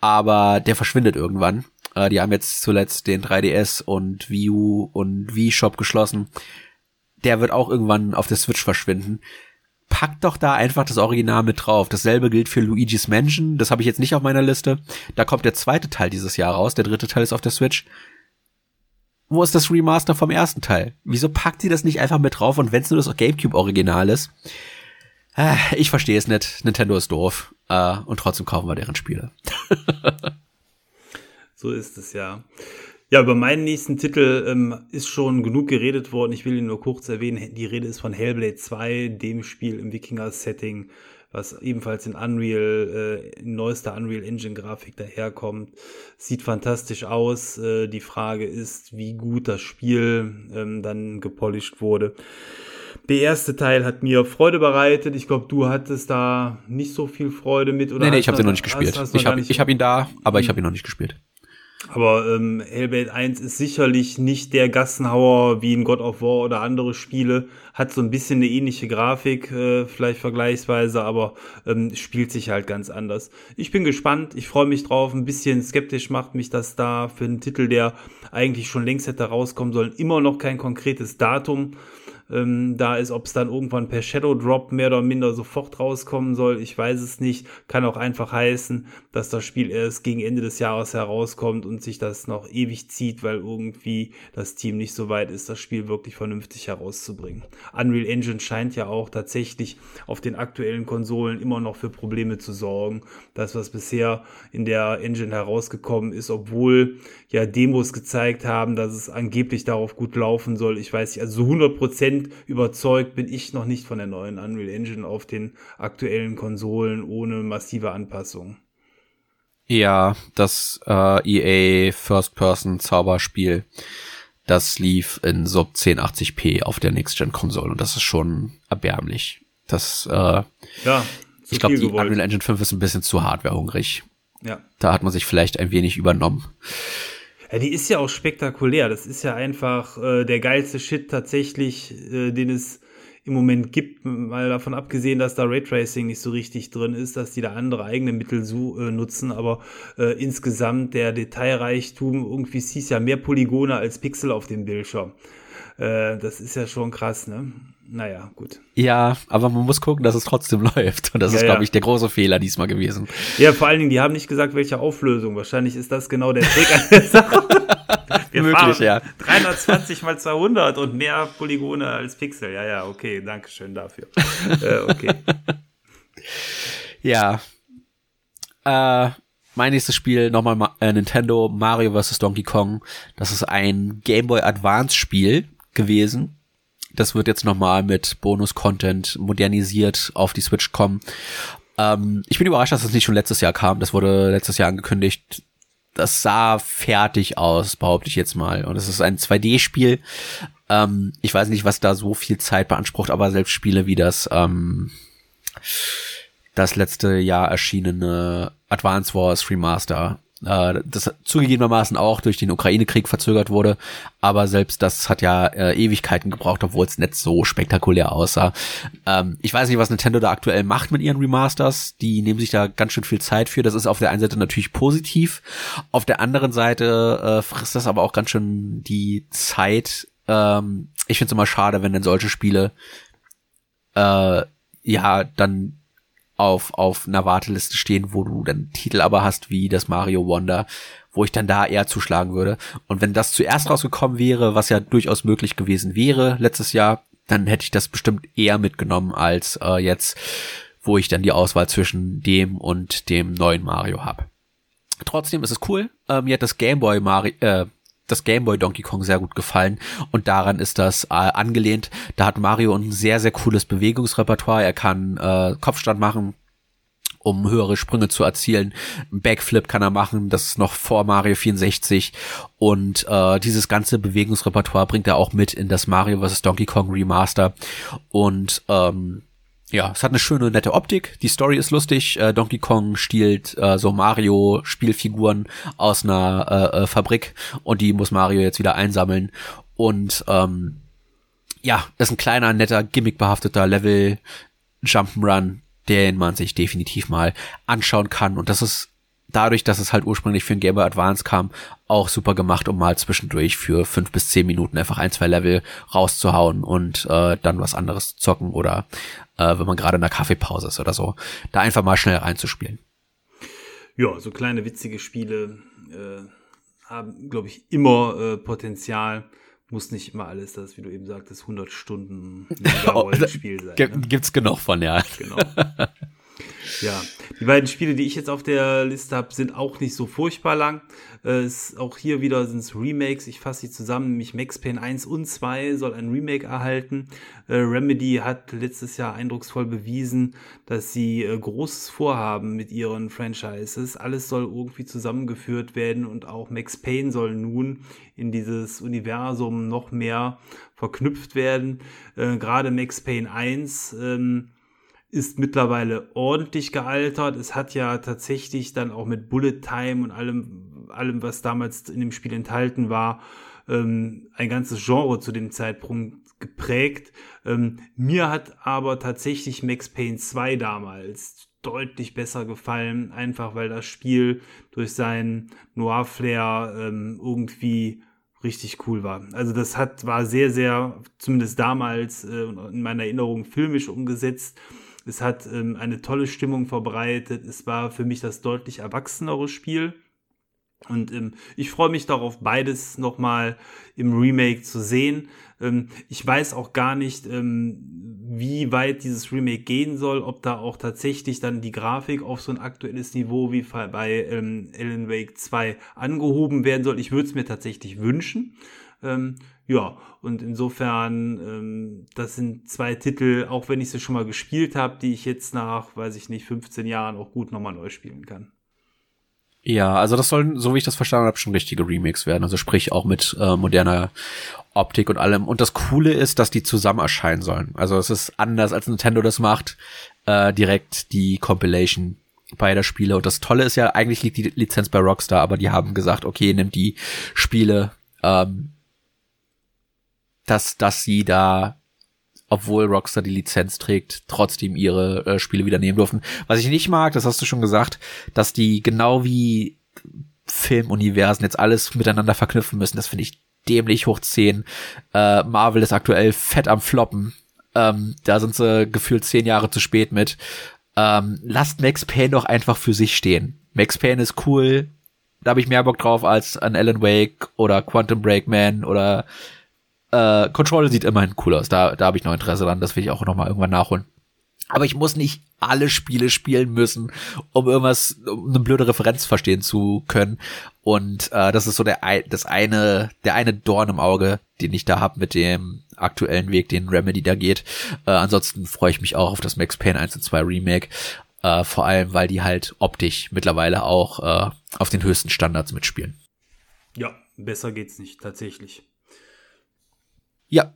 aber der verschwindet irgendwann. Äh, die haben jetzt zuletzt den 3DS und Wii U und Wii Shop geschlossen. Der wird auch irgendwann auf der Switch verschwinden. Packt doch da einfach das Original mit drauf. Dasselbe gilt für Luigi's Mansion. Das habe ich jetzt nicht auf meiner Liste. Da kommt der zweite Teil dieses Jahr raus. Der dritte Teil ist auf der Switch wo ist das Remaster vom ersten Teil? Wieso packt sie das nicht einfach mit drauf und wenn es nur das GameCube-Original ist? Äh, ich verstehe es nicht. Nintendo ist doof. Äh, und trotzdem kaufen wir deren Spiele. *laughs* so ist es ja. Ja, über meinen nächsten Titel ähm, ist schon genug geredet worden. Ich will ihn nur kurz erwähnen. Die Rede ist von Hellblade 2, dem Spiel im Wikinger-Setting, was ebenfalls in Unreal, äh, in neuester Unreal Engine Grafik daherkommt. Sieht fantastisch aus. Äh, die Frage ist, wie gut das Spiel ähm, dann gepolished wurde. Der erste Teil hat mir Freude bereitet. Ich glaube, du hattest da nicht so viel Freude mit. Oder nee, nee, ich habe ihn noch nicht gespielt. Hast, hast ich habe hab ihn da, aber ich habe ihn noch nicht gespielt. Aber ähm, Hellblade 1 ist sicherlich nicht der Gassenhauer wie in God of War oder andere Spiele. Hat so ein bisschen eine ähnliche Grafik, äh, vielleicht vergleichsweise, aber ähm, spielt sich halt ganz anders. Ich bin gespannt, ich freue mich drauf. Ein bisschen skeptisch macht mich das da für einen Titel, der eigentlich schon längst hätte rauskommen sollen, immer noch kein konkretes Datum ähm, da ist, ob es dann irgendwann per Shadow Drop mehr oder minder sofort rauskommen soll, ich weiß es nicht. Kann auch einfach heißen, dass das Spiel erst gegen Ende des Jahres herauskommt und sich das noch ewig zieht, weil irgendwie das Team nicht so weit ist, das Spiel wirklich vernünftig herauszubringen. Unreal Engine scheint ja auch tatsächlich auf den aktuellen Konsolen immer noch für Probleme zu sorgen. Das, was bisher in der Engine herausgekommen ist, obwohl ja Demos gezeigt haben, dass es angeblich darauf gut laufen soll. Ich weiß nicht, also so 100% überzeugt bin ich noch nicht von der neuen Unreal Engine auf den aktuellen Konsolen ohne massive Anpassungen. Ja, das äh, EA First Person Zauberspiel, das lief in Sub 1080p auf der Next Gen Konsole und das ist schon erbärmlich. Das äh, ja, ich glaube, die gewollt. Unreal Engine 5 ist ein bisschen zu hardwarehungrig. Ja. Da hat man sich vielleicht ein wenig übernommen. Ja, die ist ja auch spektakulär. Das ist ja einfach äh, der geilste Shit tatsächlich, äh, den es im Moment gibt, mal davon abgesehen, dass da Raytracing nicht so richtig drin ist, dass die da andere eigene Mittel so, äh, nutzen, aber äh, insgesamt der Detailreichtum, irgendwie siehst ja mehr Polygone als Pixel auf dem Bildschirm. Äh, das ist ja schon krass, ne? Naja, gut. Ja, aber man muss gucken, dass es trotzdem *laughs* läuft. Und das ja, ist, glaube ich, der große Fehler diesmal gewesen. Ja, vor allen Dingen, die haben nicht gesagt, welche Auflösung. Wahrscheinlich ist das genau der Trick an der Sache. *laughs* Wir Möglich, ja. 320 mal 200 und mehr Polygone als Pixel. Ja, ja, okay, danke schön dafür. äh, okay. Ja. Äh, mein nächstes Spiel, nochmal äh, Nintendo Mario vs. Donkey Kong. Das ist ein Game Boy Advance Spiel gewesen das wird jetzt nochmal mit Bonus-Content modernisiert auf die Switch kommen. Ähm, ich bin überrascht, dass das nicht schon letztes Jahr kam. Das wurde letztes Jahr angekündigt. Das sah fertig aus, behaupte ich jetzt mal. Und es ist ein 2D-Spiel. Ähm, ich weiß nicht, was da so viel Zeit beansprucht, aber selbst Spiele wie das, ähm, das letzte Jahr erschienene Advance Wars Remaster äh, das zugegebenermaßen auch durch den Ukraine-Krieg verzögert wurde, aber selbst das hat ja äh, Ewigkeiten gebraucht, obwohl es nicht so spektakulär aussah. Ähm, ich weiß nicht, was Nintendo da aktuell macht mit ihren Remasters. Die nehmen sich da ganz schön viel Zeit für. Das ist auf der einen Seite natürlich positiv, auf der anderen Seite äh, frisst das aber auch ganz schön die Zeit. Ähm, ich finde es immer schade, wenn dann solche Spiele äh, ja dann auf, auf einer Warteliste stehen, wo du dann Titel aber hast wie das Mario Wonder, wo ich dann da eher zuschlagen würde. Und wenn das zuerst rausgekommen wäre, was ja durchaus möglich gewesen wäre letztes Jahr, dann hätte ich das bestimmt eher mitgenommen als äh, jetzt, wo ich dann die Auswahl zwischen dem und dem neuen Mario habe. Trotzdem ist es cool. Äh, mir hat das Gameboy Mario, äh, das Gameboy Donkey Kong sehr gut gefallen und daran ist das äh, angelehnt. Da hat Mario ein sehr, sehr cooles Bewegungsrepertoire. Er kann äh, Kopfstand machen, um höhere Sprünge zu erzielen. Backflip kann er machen, das ist noch vor Mario 64 und äh, dieses ganze Bewegungsrepertoire bringt er auch mit in das Mario vs. Donkey Kong Remaster und ähm, ja, es hat eine schöne, nette Optik. Die Story ist lustig. Äh, Donkey Kong stiehlt äh, so Mario-Spielfiguren aus einer äh, äh, Fabrik und die muss Mario jetzt wieder einsammeln. Und ähm, ja, das ist ein kleiner, netter, gimmickbehafteter Level Jump'n'Run, den man sich definitiv mal anschauen kann. Und das ist dadurch, dass es halt ursprünglich für ein Game Boy Advance kam, auch super gemacht, um mal zwischendurch für fünf bis zehn Minuten einfach ein, zwei Level rauszuhauen und äh, dann was anderes zocken oder äh, wenn man gerade in der Kaffeepause ist oder so, da einfach mal schnell reinzuspielen. Ja, so kleine witzige Spiele äh, haben, glaube ich, immer äh, Potenzial. Muss nicht immer alles das, wie du eben sagtest, 100 Stunden *laughs* Rollenspiel sein. Ne? Gibt's genug von, ja. Genau. Ja, die beiden Spiele, die ich jetzt auf der Liste habe, sind auch nicht so furchtbar lang. Äh, ist, auch hier wieder sind es Remakes. Ich fasse sie zusammen, nämlich Max Payne 1 und 2 soll ein Remake erhalten. Äh, Remedy hat letztes Jahr eindrucksvoll bewiesen, dass sie äh, großes Vorhaben mit ihren Franchises. Alles soll irgendwie zusammengeführt werden und auch Max Payne soll nun in dieses Universum noch mehr verknüpft werden. Äh, Gerade Max Payne 1 ähm, ist mittlerweile ordentlich gealtert. Es hat ja tatsächlich dann auch mit Bullet Time und allem, allem was damals in dem Spiel enthalten war, ähm, ein ganzes Genre zu dem Zeitpunkt geprägt. Ähm, mir hat aber tatsächlich Max Payne 2 damals deutlich besser gefallen, einfach weil das Spiel durch seinen Noir-Flair ähm, irgendwie richtig cool war. Also das hat, war sehr, sehr, zumindest damals äh, in meiner Erinnerung filmisch umgesetzt. Es hat ähm, eine tolle Stimmung verbreitet. Es war für mich das deutlich erwachsenere Spiel. Und ähm, ich freue mich darauf, beides nochmal im Remake zu sehen. Ähm, ich weiß auch gar nicht, ähm, wie weit dieses Remake gehen soll, ob da auch tatsächlich dann die Grafik auf so ein aktuelles Niveau wie bei ähm, Alan Wake 2 angehoben werden soll. Ich würde es mir tatsächlich wünschen. Ähm, ja, und insofern, ähm, das sind zwei Titel, auch wenn ich sie schon mal gespielt habe, die ich jetzt nach, weiß ich nicht, 15 Jahren auch gut nochmal neu spielen kann. Ja, also das sollen, so wie ich das verstanden habe, schon richtige Remakes werden. Also sprich auch mit äh, moderner Optik und allem. Und das Coole ist, dass die zusammen erscheinen sollen. Also es ist anders, als Nintendo das macht, äh, direkt die Compilation beider Spiele. Und das Tolle ist ja, eigentlich liegt die Lizenz bei Rockstar, aber die haben gesagt, okay, nimm die Spiele, ähm, dass, dass sie da obwohl Rockstar die Lizenz trägt, trotzdem ihre äh, Spiele wieder nehmen dürfen. Was ich nicht mag, das hast du schon gesagt, dass die genau wie Filmuniversen jetzt alles miteinander verknüpfen müssen. Das finde ich dämlich hoch 10. Äh, Marvel ist aktuell fett am Floppen. Ähm, da sind sie gefühlt zehn Jahre zu spät mit. Ähm, lasst Max Payne doch einfach für sich stehen. Max Payne ist cool. Da habe ich mehr Bock drauf als an Alan Wake oder Quantum Breakman oder äh, Control sieht immerhin cool aus. Da, da habe ich noch Interesse dran. Das will ich auch noch mal irgendwann nachholen. Aber ich muss nicht alle Spiele spielen müssen, um irgendwas, um eine blöde Referenz verstehen zu können. Und äh, das ist so der das eine, der eine Dorn im Auge, den ich da hab mit dem aktuellen Weg, den Remedy da geht. Äh, ansonsten freue ich mich auch auf das Max Payne 1 und 2 Remake. Äh, vor allem, weil die halt optisch mittlerweile auch äh, auf den höchsten Standards mitspielen. Ja, besser geht's nicht, tatsächlich. Ja.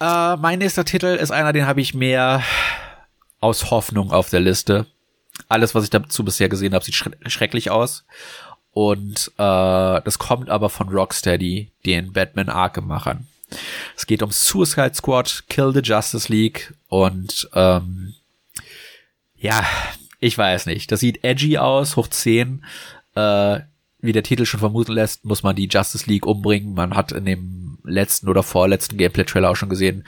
Äh, mein nächster Titel ist einer, den habe ich mehr aus Hoffnung auf der Liste. Alles, was ich dazu bisher gesehen habe, sieht schre schrecklich aus. Und äh, das kommt aber von Rocksteady, den Batman Arkham-Machern. Es geht um Suicide Squad, Kill the Justice League und ähm, ja, ich weiß nicht. Das sieht edgy aus, hoch 10. Äh, wie der Titel schon vermuten lässt, muss man die Justice League umbringen. Man hat in dem letzten oder vorletzten Gameplay-Trailer auch schon gesehen,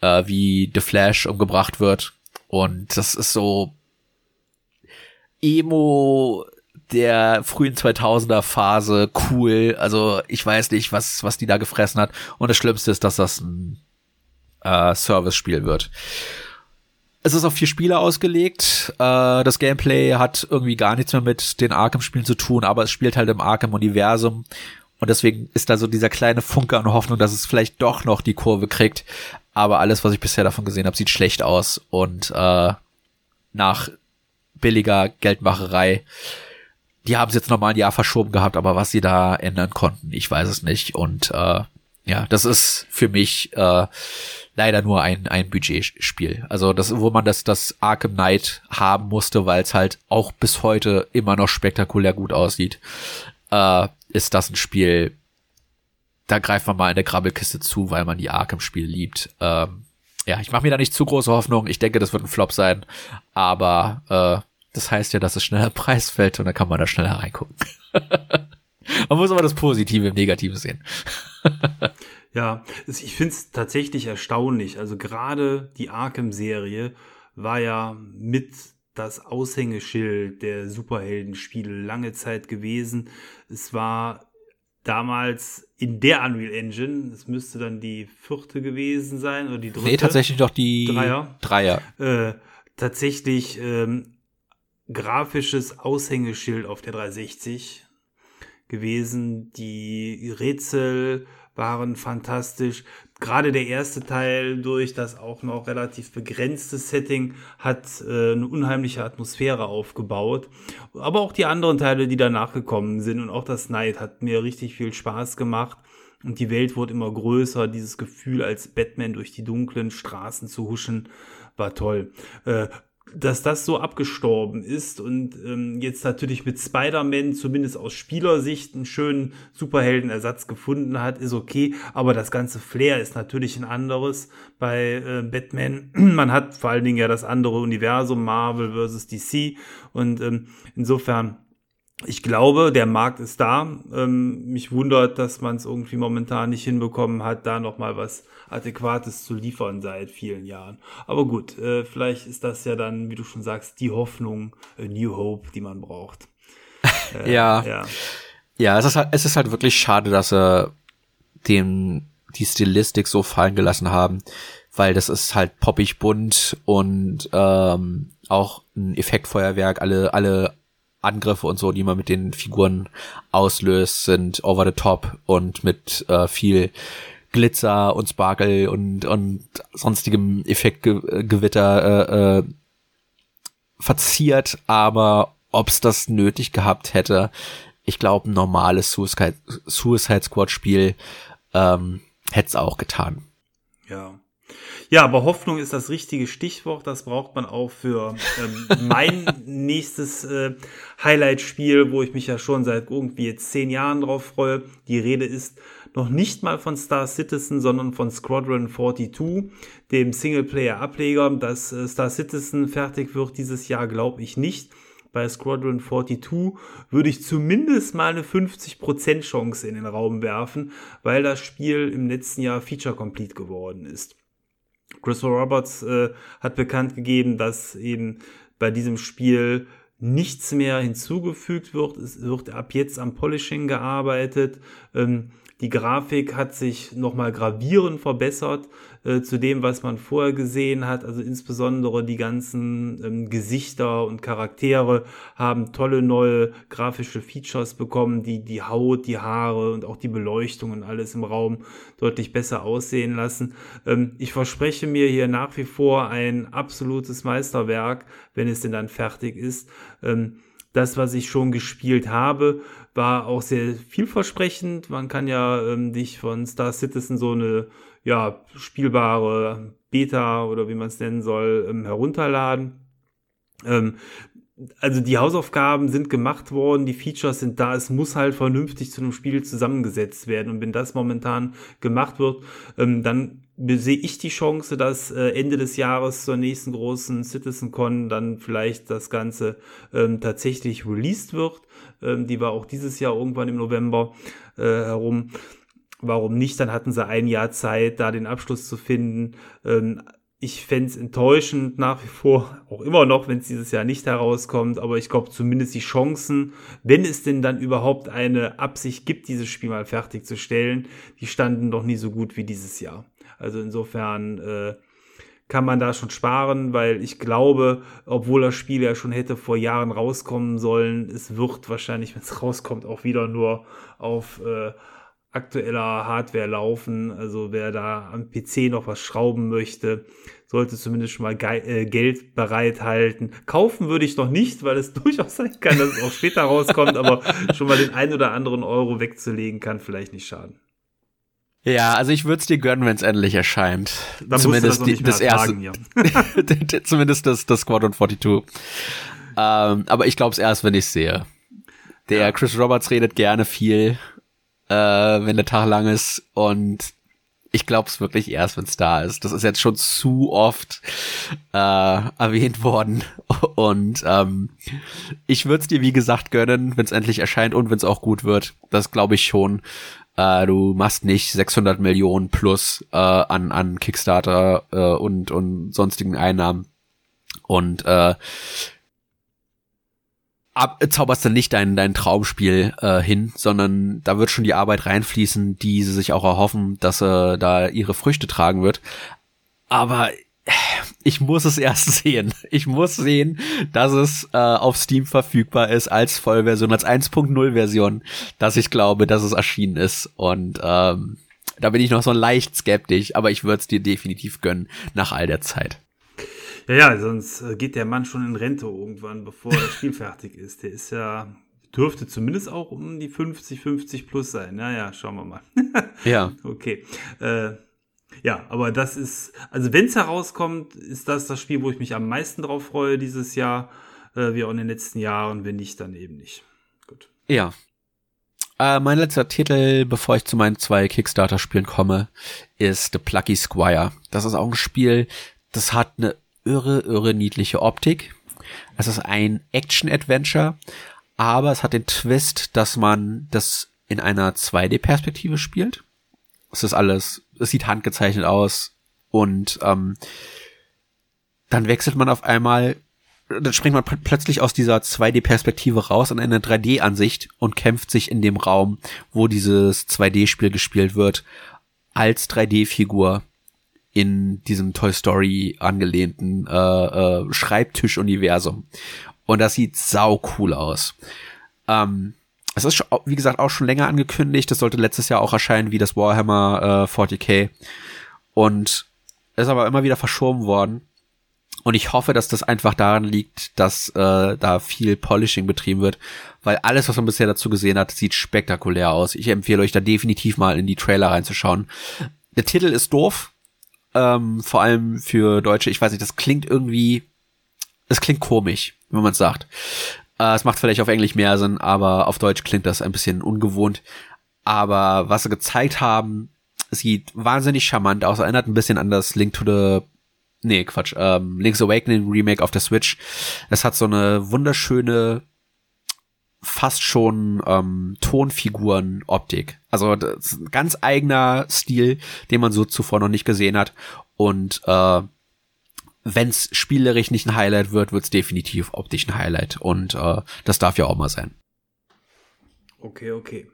äh, wie The Flash umgebracht wird. Und das ist so Emo der frühen 2000er Phase cool. Also ich weiß nicht, was, was die da gefressen hat. Und das Schlimmste ist, dass das ein äh, Service-Spiel wird. Es ist auf vier Spiele ausgelegt. Äh, das Gameplay hat irgendwie gar nichts mehr mit den Arkham-Spielen zu tun, aber es spielt halt im Arkham-Universum. Und deswegen ist da so dieser kleine Funke an Hoffnung, dass es vielleicht doch noch die Kurve kriegt. Aber alles, was ich bisher davon gesehen habe, sieht schlecht aus. Und äh, nach billiger Geldmacherei, die haben es jetzt nochmal ein Jahr verschoben gehabt, aber was sie da ändern konnten, ich weiß es nicht. Und äh, ja, das ist für mich äh, leider nur ein, ein Budgetspiel. Also das, wo man das, das Arkham Knight haben musste, weil es halt auch bis heute immer noch spektakulär gut aussieht, äh, ist das ein Spiel, da greift man mal in der Krabbelkiste zu, weil man die Arkham-Spiele liebt. Ähm, ja, ich mache mir da nicht zu große Hoffnung. Ich denke, das wird ein Flop sein. Aber äh, das heißt ja, dass es schneller *laughs* Preis fällt und dann kann man da schneller reingucken. *laughs* man muss aber das Positive im Negativen sehen. *laughs* Ja, ich finde es tatsächlich erstaunlich. Also gerade die Arkham-Serie war ja mit das Aushängeschild der Superheldenspiele lange Zeit gewesen. Es war damals in der Unreal Engine, es müsste dann die vierte gewesen sein oder die dritte. Nee, tatsächlich doch die Dreier. Dreier. Äh, tatsächlich ähm, grafisches Aushängeschild auf der 360 gewesen. Die Rätsel waren fantastisch. Gerade der erste Teil durch das auch noch relativ begrenzte Setting hat äh, eine unheimliche Atmosphäre aufgebaut. Aber auch die anderen Teile, die danach gekommen sind und auch das Night hat mir richtig viel Spaß gemacht. Und die Welt wurde immer größer. Dieses Gefühl, als Batman durch die dunklen Straßen zu huschen, war toll. Äh, dass das so abgestorben ist und ähm, jetzt natürlich mit Spider-Man zumindest aus Spielersicht einen schönen Superheldenersatz gefunden hat, ist okay, aber das ganze Flair ist natürlich ein anderes bei äh, Batman. *clears throat* Man hat vor allen Dingen ja das andere Universum, Marvel versus DC und ähm, insofern ich glaube, der Markt ist da. Ähm, mich wundert, dass man es irgendwie momentan nicht hinbekommen hat, da nochmal was Adäquates zu liefern seit vielen Jahren. Aber gut, äh, vielleicht ist das ja dann, wie du schon sagst, die Hoffnung, äh, New Hope, die man braucht. *laughs* Äh, ja. ja. Ja, es ist halt, es ist halt wirklich schade, dass sie dem die Stilistik so fallen gelassen haben, weil das ist halt poppig bunt und ähm, auch ein Effektfeuerwerk. Alle alle Angriffe und so, die man mit den Figuren auslöst, sind over the top und mit äh, viel Glitzer und Sparkle und und sonstigem Effektgewitter äh, äh, verziert, aber ob's das nötig gehabt hätte, ich glaube, ein normales Suicide, Suicide Squad Spiel ähm, hätte es auch getan. Ja. Ja, aber Hoffnung ist das richtige Stichwort. Das braucht man auch für ähm, mein *laughs* nächstes äh, Highlight-Spiel, wo ich mich ja schon seit irgendwie jetzt zehn Jahren drauf freue. Die Rede ist noch nicht mal von Star Citizen, sondern von Squadron 42, dem Singleplayer-Ableger. Dass äh, Star Citizen fertig wird dieses Jahr, glaube ich nicht. Bei Squadron 42 würde ich zumindest mal eine 50% Chance in den Raum werfen, weil das Spiel im letzten Jahr Feature Complete geworden ist. Christopher Roberts äh, hat bekannt gegeben, dass eben bei diesem Spiel nichts mehr hinzugefügt wird. Es wird ab jetzt am Polishing gearbeitet. Ähm, die Grafik hat sich nochmal gravierend verbessert äh, zu dem, was man vorher gesehen hat. Also insbesondere die ganzen ähm, Gesichter und Charaktere haben tolle neue grafische Features bekommen, die die Haut, die Haare und auch die Beleuchtung und alles im Raum deutlich besser aussehen lassen. Ähm, ich verspreche mir hier nach wie vor ein absolutes Meisterwerk, wenn es denn dann fertig ist. Ähm, das, was ich schon gespielt habe, war auch sehr vielversprechend. Man kann ja ähm, dich von Star Citizen so eine ja, spielbare Beta oder wie man es nennen soll, ähm, herunterladen. Ähm, also die Hausaufgaben sind gemacht worden, die Features sind da, es muss halt vernünftig zu einem Spiel zusammengesetzt werden. Und wenn das momentan gemacht wird, ähm, dann sehe ich die Chance, dass äh, Ende des Jahres zur nächsten großen CitizenCon dann vielleicht das Ganze ähm, tatsächlich released wird. Ähm, die war auch dieses Jahr irgendwann im November äh, herum. Warum nicht? Dann hatten sie ein Jahr Zeit, da den Abschluss zu finden. Ähm, ich fände es enttäuschend nach wie vor, auch immer noch, wenn es dieses Jahr nicht herauskommt, aber ich glaube zumindest die Chancen, wenn es denn dann überhaupt eine Absicht gibt, dieses Spiel mal fertigzustellen, die standen noch nie so gut wie dieses Jahr. Also insofern äh, kann man da schon sparen, weil ich glaube, obwohl das Spiel ja schon hätte vor Jahren rauskommen sollen, es wird wahrscheinlich, wenn es *laughs* rauskommt, auch wieder nur auf äh, aktueller Hardware laufen. Also wer da am PC noch was schrauben möchte, sollte zumindest schon mal äh, Geld bereithalten. Kaufen würde ich noch nicht, weil es *laughs* durchaus sein kann, dass es auch später rauskommt, aber schon mal den ein oder anderen Euro wegzulegen kann vielleicht nicht schaden. Ja, also ich würde es dir gönnen, wenn es endlich erscheint. Dann zumindest das, die, das erste. Ja. *laughs* zumindest das, das Squadron 42. Ähm, aber ich glaube es erst, wenn ich sehe. Der ja. Chris Roberts redet gerne viel, äh, wenn der Tag lang ist und ich glaube es wirklich erst, wenn es da ist. Das ist jetzt schon zu oft äh, erwähnt worden. *laughs* Und ähm, ich würde es dir, wie gesagt, gönnen, wenn es endlich erscheint und wenn es auch gut wird. Das glaube ich schon. Äh, du machst nicht 600 Millionen plus äh, an, an Kickstarter äh, und, und sonstigen Einnahmen. Und äh, ab, zauberst dann nicht dein, dein Traumspiel äh, hin, sondern da wird schon die Arbeit reinfließen, die sie sich auch erhoffen, dass äh, da ihre Früchte tragen wird. Aber ich muss es *laughs* erst sehen. Ich muss sehen, dass es äh, auf Steam verfügbar ist als Vollversion, als 1.0 Version, dass ich glaube, dass es erschienen ist. Und ähm, da bin ich noch so leicht skeptisch, aber ich würde es dir definitiv gönnen nach all der Zeit. Ja, ja, sonst äh, geht der Mann schon in Rente irgendwann, bevor das Spiel *laughs* fertig ist. Der ist ja, dürfte zumindest auch um die 50, 50 plus sein. Naja, schauen wir mal. *laughs* ja. Okay. Äh, ja, aber das ist, also wenn es herauskommt, ist das das Spiel, wo ich mich am meisten drauf freue dieses Jahr, äh, wie auch in den letzten Jahren. Wenn nicht, dann eben nicht. Gut. Ja. Äh, mein letzter Titel, bevor ich zu meinen zwei Kickstarter-Spielen komme, ist The Plucky Squire. Das ist auch ein Spiel, das hat eine irre, irre niedliche Optik. Es ist ein Action-Adventure, aber es hat den Twist, dass man das in einer 2D-Perspektive spielt. Es ist alles, es sieht handgezeichnet aus und ähm, dann wechselt man auf einmal, dann springt man plötzlich aus dieser 2D-Perspektive raus in eine 3D-Ansicht und kämpft sich in dem Raum, wo dieses 2D-Spiel gespielt wird, als 3D-Figur in diesem Toy Story angelehnten äh, äh, Schreibtisch-Universum. Und das sieht sau cool aus. Ähm, es ist, wie gesagt, auch schon länger angekündigt. Das sollte letztes Jahr auch erscheinen, wie das Warhammer äh, 40k. Und ist aber immer wieder verschoben worden. Und ich hoffe, dass das einfach daran liegt, dass äh, da viel Polishing betrieben wird, weil alles, was man bisher dazu gesehen hat, sieht spektakulär aus. Ich empfehle euch da definitiv mal in die Trailer reinzuschauen. Der Titel ist doof, ähm, vor allem für Deutsche. Ich weiß nicht, das klingt irgendwie, es klingt komisch, wenn man es sagt. Äh, es macht vielleicht auf Englisch mehr Sinn, aber auf Deutsch klingt das ein bisschen ungewohnt. Aber was sie gezeigt haben, sieht wahnsinnig charmant aus, erinnert ein bisschen an das Link to the nee, Quatsch, ähm, Link's Awakening Remake auf der Switch. Es hat so eine wunderschöne, fast schon ähm, Tonfiguren-Optik. Also ein ganz eigener Stil, den man so zuvor noch nicht gesehen hat. Und äh, wenn es spielerisch nicht ein Highlight wird, wird es definitiv optisch ein Highlight. Und äh, das darf ja auch mal sein. Okay, okay.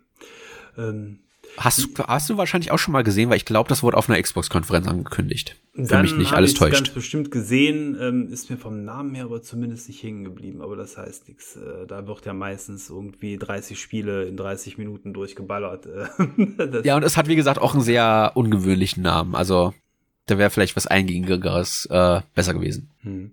Ähm, Hast du, hast du wahrscheinlich auch schon mal gesehen, weil ich glaube, das wurde auf einer Xbox-Konferenz angekündigt. Wenn mich nicht alles täuscht. ganz bestimmt gesehen, ähm, ist mir vom Namen her aber zumindest nicht hängen geblieben, aber das heißt nichts. Äh, da wird ja meistens irgendwie 30 Spiele in 30 Minuten durchgeballert. Äh, *laughs* ja, und es hat wie gesagt auch einen sehr ungewöhnlichen Namen. Also da wäre vielleicht was Eingängigeres äh, besser gewesen. Hm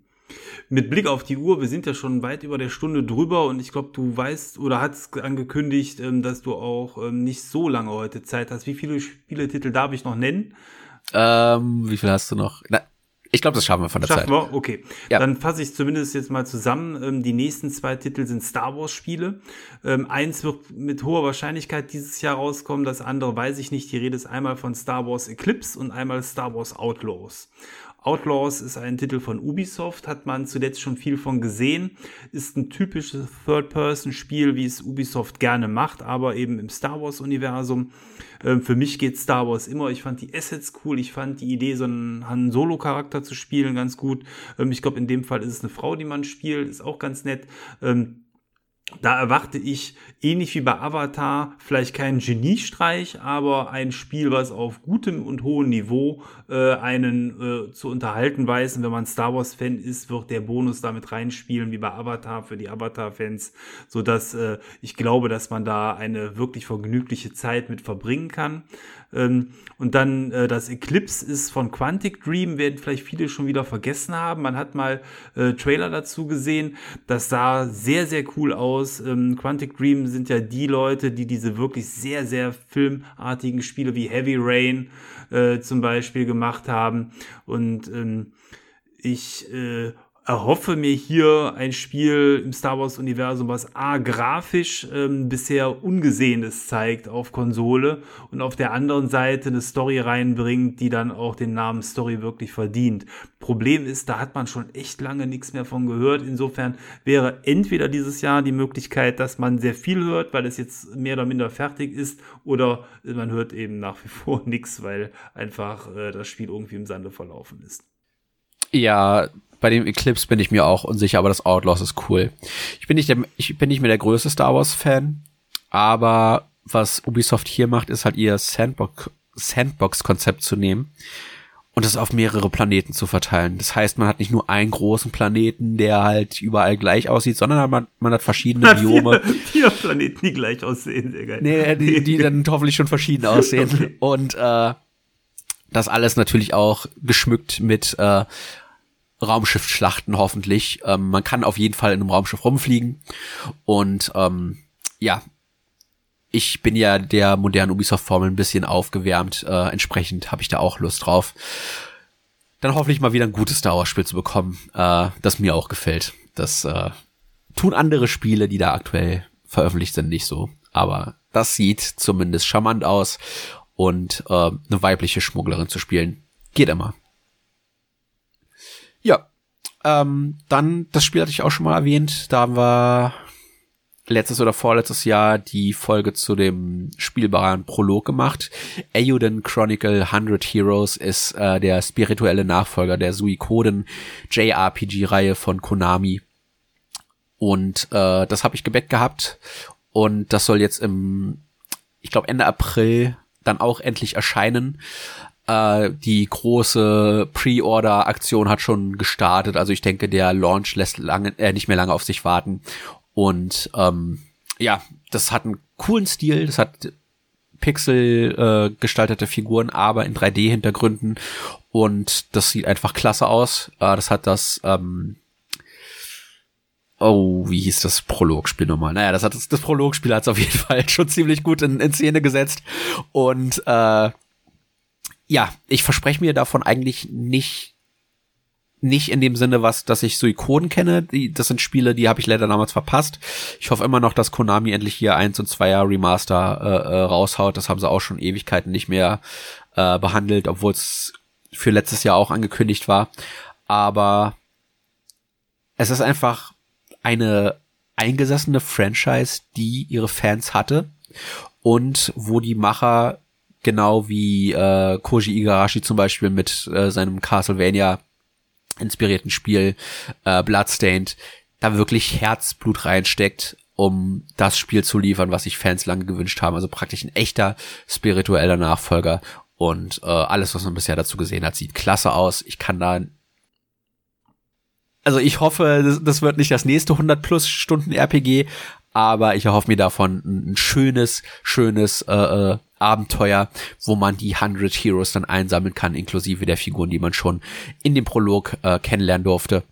mit Blick auf die Uhr, wir sind ja schon weit über der Stunde drüber und ich glaube, du weißt oder hast angekündigt, ähm, dass du auch ähm, nicht so lange heute Zeit hast. Wie viele Spieletitel darf ich noch nennen? Ähm, wie viel hast du noch? Na, ich glaube, das schaffen wir von der schaffen Zeit. Schaffen wir? Okay. Ja. Dann fasse ich zumindest jetzt mal zusammen. Ähm, die nächsten zwei Titel sind Star Wars Spiele. Ähm, eins wird mit hoher Wahrscheinlichkeit dieses Jahr rauskommen, das andere weiß ich nicht. Die Rede ist einmal von Star Wars Eclipse und einmal Star Wars Outlaws. Outlaws ist ein Titel von Ubisoft, hat man zuletzt schon viel von gesehen. Ist ein typisches Third-Person-Spiel, wie es Ubisoft gerne macht, aber eben im Star Wars-Universum. Ähm, für mich geht Star Wars immer. Ich fand die Assets cool. Ich fand die Idee, so einen Han Solo-Charakter zu spielen, ganz gut. Ähm, ich glaube, in dem Fall ist es eine Frau, die man spielt. Ist auch ganz nett. Ähm, da erwarte ich, ähnlich wie bei Avatar, vielleicht keinen Geniestreich, aber ein Spiel, was auf gutem und hohem Niveau äh, einen äh, zu unterhalten weiß. Und wenn man Star Wars-Fan ist, wird der Bonus damit reinspielen, wie bei Avatar für die Avatar-Fans, sodass äh, ich glaube, dass man da eine wirklich vergnügliche Zeit mit verbringen kann. Ähm, und dann äh, das Eclipse ist von Quantic Dream, werden vielleicht viele schon wieder vergessen haben. Man hat mal äh, Trailer dazu gesehen. Das sah sehr, sehr cool aus. Ähm, Quantic Dream sind ja die Leute, die diese wirklich sehr, sehr filmartigen Spiele wie Heavy Rain äh, zum Beispiel gemacht haben. Und ähm, ich äh, erhoffe mir hier ein Spiel im Star Wars-Universum, was A, grafisch ähm, bisher Ungesehenes zeigt auf Konsole und auf der anderen Seite eine Story reinbringt, die dann auch den Namen Story wirklich verdient. Problem ist, da hat man schon echt lange nichts mehr von gehört. Insofern wäre entweder dieses Jahr die Möglichkeit, dass man sehr viel hört, weil es jetzt mehr oder minder fertig ist, oder man hört eben nach wie vor *laughs* nichts, weil einfach äh, das Spiel irgendwie im Sande verlaufen ist. Ja, bei dem Eclipse bin ich mir auch unsicher, aber das Outlaws ist cool. Ich bin nicht, der, ich bin nicht mehr der größte Star Wars Fan, aber was Ubisoft hier macht, ist halt ihr Sandbox, Sandbox-Konzept zu nehmen und das auf mehrere Planeten zu verteilen. Das heißt, man hat nicht nur einen großen Planeten, der halt überall gleich aussieht, sondern man, man hat verschiedene Biome. Vier, vier Planeten, die gleich aussehen, sehr geil. Nee, die, die dann hoffentlich schon verschieden aussehen. *laughs* Okay. Und äh, das alles natürlich auch geschmückt mit äh, Raumschiffschlachten hoffentlich. Ähm, man kann auf jeden Fall in einem Raumschiff rumfliegen. Und ähm, ja, ich bin ja der modernen Ubisoft-Formel ein bisschen aufgewärmt. Äh, entsprechend habe ich da auch Lust drauf. Dann hoffentlich mal wieder ein gutes Star Wars-Spiel zu bekommen, äh, das mir auch gefällt. Das äh, tun andere Spiele, die da aktuell veröffentlicht sind, nicht so. Aber das sieht zumindest charmant aus. Und äh, eine weibliche Schmugglerin zu spielen, geht immer. Ja. Ähm, dann, das Spiel hatte ich auch schon mal erwähnt. Da haben wir letztes oder vorletztes Jahr die Folge zu dem spielbaren Prolog gemacht. Euden Chronicle 100 Heroes ist äh, der spirituelle Nachfolger der Suikoden JRPG-Reihe von Konami. Und äh, das habe ich gebackt gehabt und das soll jetzt im, ich glaube Ende April dann auch endlich erscheinen. Äh, die große Pre-Order-Aktion hat schon gestartet, also ich denke, der Launch lässt lange, äh, nicht mehr lange auf sich warten. Und ähm, ja, das hat einen coolen Stil, das hat Pixel äh, gestaltete Figuren, aber in 3D-Hintergründen und das sieht einfach klasse aus. Äh, das hat das ähm, Oh, wie hieß das Prologspiel nochmal? Naja, das hat das, das Prologspiel hat es auf jeden *laughs* Fall schon ziemlich gut in, in Szene gesetzt. Und äh, ja, ich verspreche mir davon eigentlich nicht nicht in dem Sinne, was, dass ich so Ikonen kenne. Die, das sind Spiele, die habe ich leider damals verpasst. Ich hoffe immer noch, dass Konami endlich hier eins und zweier Remaster äh, äh, raushaut. Das haben sie auch schon Ewigkeiten nicht mehr äh, behandelt, obwohl es für letztes Jahr auch angekündigt war. Aber es ist einfach eine eingesessene Franchise, die ihre Fans hatte und wo die Macher genau wie äh, Koji Igarashi zum Beispiel mit äh, seinem Castlevania inspirierten Spiel äh, Bloodstained da wirklich Herzblut reinsteckt, um das Spiel zu liefern, was sich Fans lange gewünscht haben. Also praktisch ein echter spiritueller Nachfolger. Und äh, alles, was man bisher dazu gesehen hat, sieht klasse aus. Ich kann da also ich hoffe, das, wird nicht das nächste 100 plus Stunden RPG, aber ich erhoffe mir davon ein, schönes, schönes äh, äh, Abenteuer, wo man die 100 Heroes dann einsammeln kann, inklusive der Figuren, die man schon in dem Prolog äh, kennenlernen durfte.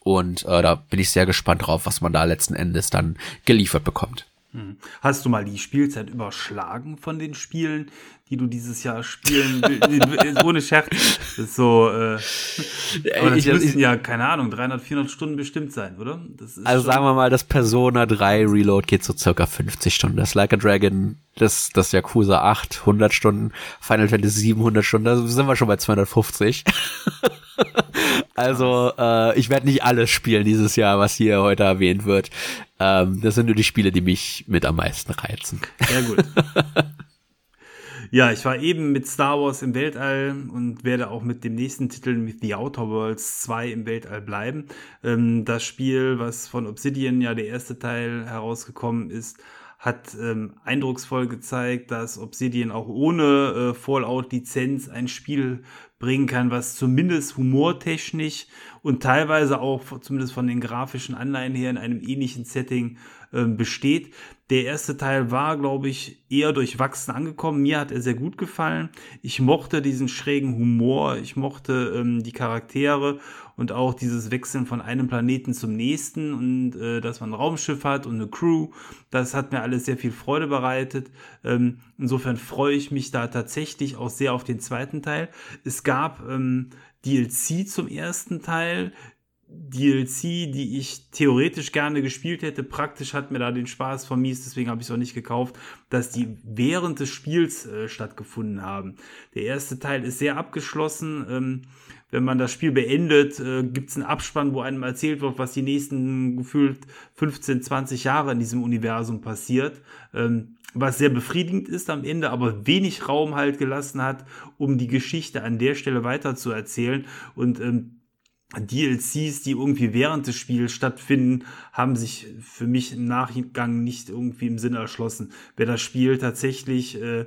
Und äh, da bin ich sehr gespannt drauf, was man da letzten Endes dann geliefert bekommt. Hm. Hast du mal die Spielzeit überschlagen von den Spielen, die du dieses Jahr spielen willst? Ohne Scherz. Das ist so, äh, aber das ich, müssen ja, keine Ahnung, 300, 400 Stunden bestimmt sein, oder? also sagen wir mal, das Persona 3 Reload geht so circa 50 Stunden. Das Like a Dragon, das, das Yakuza 8, 100 Stunden. Final Fantasy 700 Stunden, da sind wir schon bei 250. *laughs* also, äh, ich werde nicht alles spielen dieses Jahr, was hier heute erwähnt wird. Ähm, das sind nur die Spiele, die mich mit am meisten reizen. Sehr gut. *laughs* ja, ich war eben mit Star Wars im Weltall und werde auch mit dem nächsten Titel mit The Outer Worlds 2 im Weltall bleiben. Ähm, das Spiel, was von Obsidian ja der erste Teil herausgekommen ist, hat ähm, eindrucksvoll gezeigt, dass Obsidian auch ohne äh, Fallout-Lizenz ein Spiel bringen kann, was zumindest humortechnisch und teilweise auch zumindest von den grafischen Anleihen her in einem ähnlichen Setting äh, besteht. Der erste Teil war, glaube ich, eher durchwachsen angekommen. Mir hat er sehr gut gefallen. Ich mochte diesen schrägen Humor, ich mochte ähm, die Charaktere und auch dieses Wechseln von einem Planeten zum nächsten und äh, dass man ein Raumschiff hat und eine Crew. Das hat mir alles sehr viel Freude bereitet. Ähm, insofern freue ich mich da tatsächlich auch sehr auf den zweiten Teil. Es gab ähm, DLC zum ersten Teil, DLC, die ich theoretisch gerne gespielt hätte. Praktisch hat mir da den Spaß vermiest, deswegen habe ich es auch nicht gekauft, dass die während des Spiels äh, stattgefunden haben. Der erste Teil ist sehr abgeschlossen. Ähm, wenn man das Spiel beendet, äh, gibt es einen Abspann, wo einem erzählt wird, was die nächsten gefühlt 15, 20 Jahre in diesem Universum passiert. Ähm, was sehr befriedigend ist am Ende, aber wenig Raum halt gelassen hat, um die Geschichte an der Stelle weiter zu erzählen. Und ähm, DLCs, die irgendwie während des Spiels stattfinden, haben sich für mich im Nachgang nicht irgendwie im Sinne erschlossen. Wer das Spiel tatsächlich äh,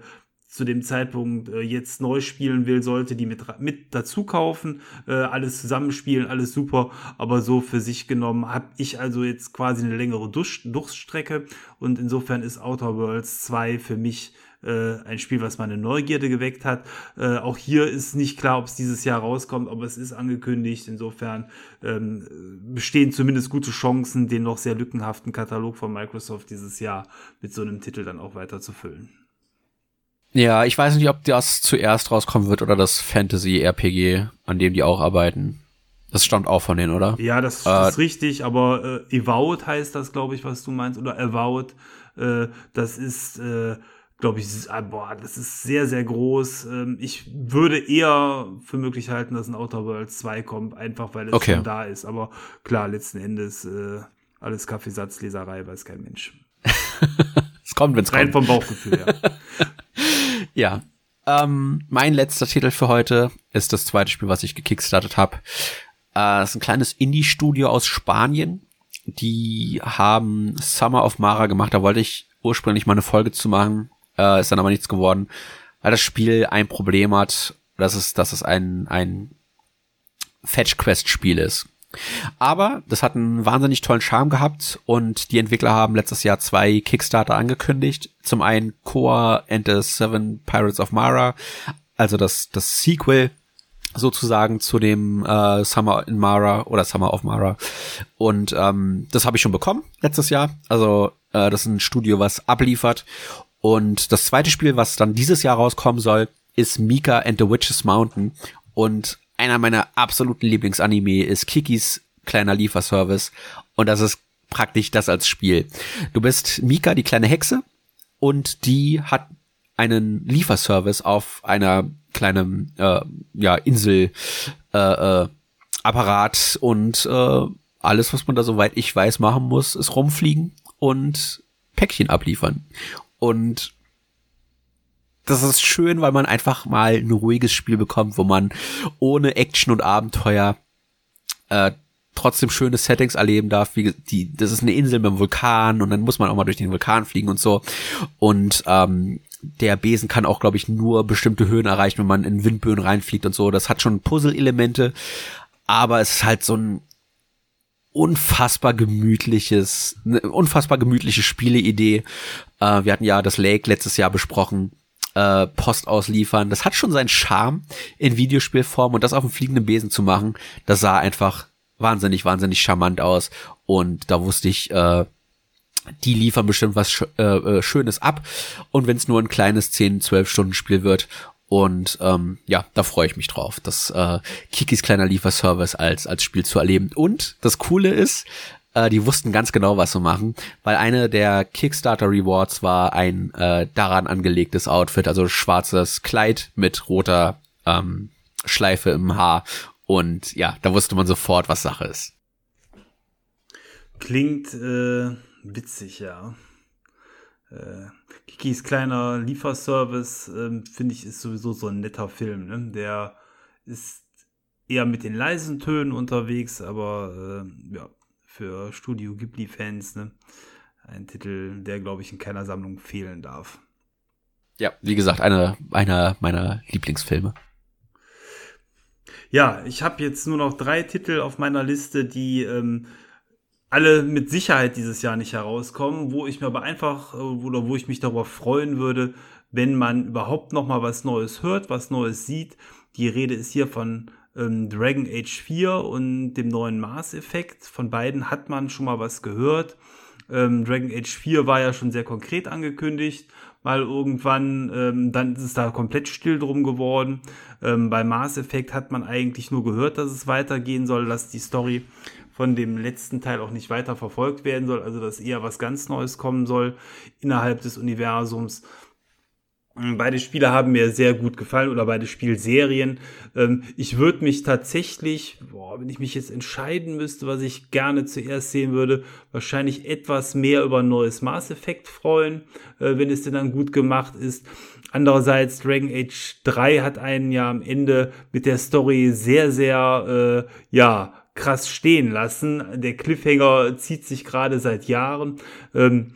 zu dem Zeitpunkt äh, jetzt neu spielen will, sollte die mit, mit dazu kaufen, äh, alles zusammenspielen, alles super, aber so für sich genommen habe ich also jetzt quasi eine längere Durchstrecke und insofern ist Outer Worlds 2 für mich äh, ein Spiel, was meine Neugierde geweckt hat. Äh, auch hier ist nicht klar, ob es dieses Jahr rauskommt, aber es ist angekündigt. Insofern ähm, bestehen zumindest gute Chancen, den noch sehr lückenhaften Katalog von Microsoft dieses Jahr mit so einem Titel dann auch weiter zu füllen. Ja, ich weiß nicht, ob das zuerst rauskommen wird oder das Fantasy-RPG, an dem die auch arbeiten. Das stammt auch von denen, oder? Ja, das, das äh, ist richtig, aber äh, Avowed heißt das, glaube ich, was du meinst, oder Avowed. Äh, das ist äh, glaube ich, ah, boah, das ist sehr, sehr groß. Ähm, ich würde eher für möglich halten, dass ein Outer Worlds 2 kommt, einfach weil es okay. schon da ist. Aber klar, letzten Endes äh, alles Kaffeesatzleserei, weiß kein Mensch. *laughs* es kommt, wenn es kommt. Rein vom Bauchgefühl, ja. *laughs* ja. Ähm, mein letzter Titel für heute ist das zweite Spiel, was ich gekickstartet habe. Äh, ist ein kleines Indie-Studio aus Spanien. Die haben Summer of Mara gemacht. Da wollte ich ursprünglich mal eine Folge zu machen. Äh, ist dann aber nichts geworden, weil das Spiel ein Problem hat. Das ist, dass es ein, ein Fetch-Quest-Spiel ist. Aber das hat einen wahnsinnig tollen Charme gehabt und die Entwickler haben letztes Jahr zwei Kickstarter angekündigt. Zum einen Koa and the Seven Pirates of Mara, also das, das Sequel sozusagen zu dem äh, Summer in Mara oder Summer of Mara. Und ähm, das habe ich schon bekommen letztes Jahr. Also äh, das ist ein Studio, was abliefert. Und das zweite Spiel, was dann dieses Jahr rauskommen soll, ist Mika and the Witch's Mountain. Und einer meiner absoluten Lieblingsanime ist Kikis kleiner Lieferservice und das ist praktisch das als Spiel. Du bist Mika, die kleine Hexe und die hat einen Lieferservice auf einer kleinen äh, ja, Insel äh, äh, Apparat und äh, alles, was man da soweit ich weiß machen muss, ist rumfliegen und Päckchen abliefern. Und das ist schön, weil man einfach mal ein ruhiges Spiel bekommt, wo man ohne Action und Abenteuer äh, trotzdem schöne Settings erleben darf. Wie die, das ist eine Insel mit einem Vulkan und dann muss man auch mal durch den Vulkan fliegen und so. Und ähm, der Besen kann auch, glaube ich, nur bestimmte Höhen erreichen, wenn man in Windböen reinfliegt und so. Das hat schon Puzzle-Elemente, aber es ist halt so ein unfassbar gemütliches, eine unfassbar gemütliche Spieleidee. Äh, wir hatten ja das Lake letztes Jahr besprochen äh, Post ausliefern. Das hat schon seinen Charme in Videospielform und das auf dem fliegenden Besen zu machen, das sah einfach wahnsinnig, wahnsinnig charmant aus. Und da wusste ich, äh, die liefern bestimmt was äh, äh, Schönes ab. Und wenn es nur ein kleines 10, 12 Stunden Spiel wird. Und ähm, ja, da freue ich mich drauf, das äh, Kikis kleiner Lieferservice als, als Spiel zu erleben. Und das Coole ist, äh, die wussten ganz genau, was zu machen, weil eine der Kickstarter Rewards war ein äh, daran angelegtes Outfit, also schwarzes Kleid mit roter ähm, Schleife im Haar. Und ja, da wusste man sofort, was Sache ist. Klingt äh, witzig, ja. Äh, Kikis kleiner Lieferservice, äh, finde ich, ist sowieso so ein netter Film. Ne? Der ist eher mit den leisen Tönen unterwegs, aber äh, ja, für Studio Ghibli-Fans. Ne? Ein Titel, der, glaube ich, in keiner Sammlung fehlen darf. Ja, wie gesagt, einer einer meiner Lieblingsfilme. Ja, ich habe jetzt nur noch drei Titel auf meiner Liste, die ähm, alle mit Sicherheit dieses Jahr nicht herauskommen, wo ich mir aber einfach äh, oder wo ich mich darüber freuen würde, wenn man überhaupt noch mal was Neues hört, was Neues sieht. Die Rede ist hier von ähm, Dragon Age 4 und dem neuen Mars-Effekt. Von beiden hat man schon mal was gehört. Ähm, Dragon Age 4 war ja schon sehr konkret angekündigt. Mal irgendwann, ähm, dann ist es da komplett still drum geworden. Ähm, bei Mars Effect hat man eigentlich nur gehört, dass es weitergehen soll, dass die Story von dem letzten Teil auch nicht weiter verfolgt werden soll, also dass eher was ganz Neues kommen soll innerhalb des Universums. Beide Spiele haben mir sehr gut gefallen oder beide Spielserien. Ähm, ich würde mich tatsächlich, boah, wenn ich mich jetzt entscheiden müsste, was ich gerne zuerst sehen würde, wahrscheinlich etwas mehr über ein neues Mass Effect freuen, äh, wenn es denn dann gut gemacht ist. Andererseits, Dragon Age 3 hat einen ja am Ende mit der Story sehr, sehr, äh, ja, krass stehen lassen. Der Cliffhanger zieht sich gerade seit Jahren. Ähm,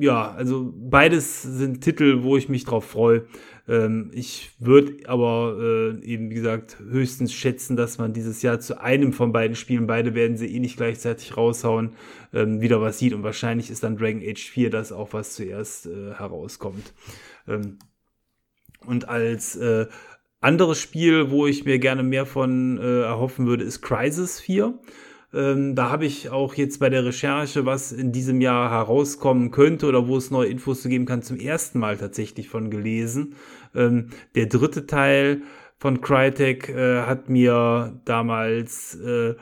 ja, also beides sind Titel, wo ich mich drauf freue. Ähm, ich würde aber äh, eben, wie gesagt, höchstens schätzen, dass man dieses Jahr zu einem von beiden Spielen, beide werden sie eh nicht gleichzeitig raushauen, ähm, wieder was sieht. Und wahrscheinlich ist dann Dragon Age 4 das auch, was zuerst äh, herauskommt. Ähm, und als äh, anderes Spiel, wo ich mir gerne mehr von äh, erhoffen würde, ist Crisis 4. Ähm, da habe ich auch jetzt bei der Recherche, was in diesem Jahr herauskommen könnte oder wo es neue Infos zu geben kann, zum ersten Mal tatsächlich von gelesen. Ähm, der dritte Teil von Crytek äh, hat mir damals äh,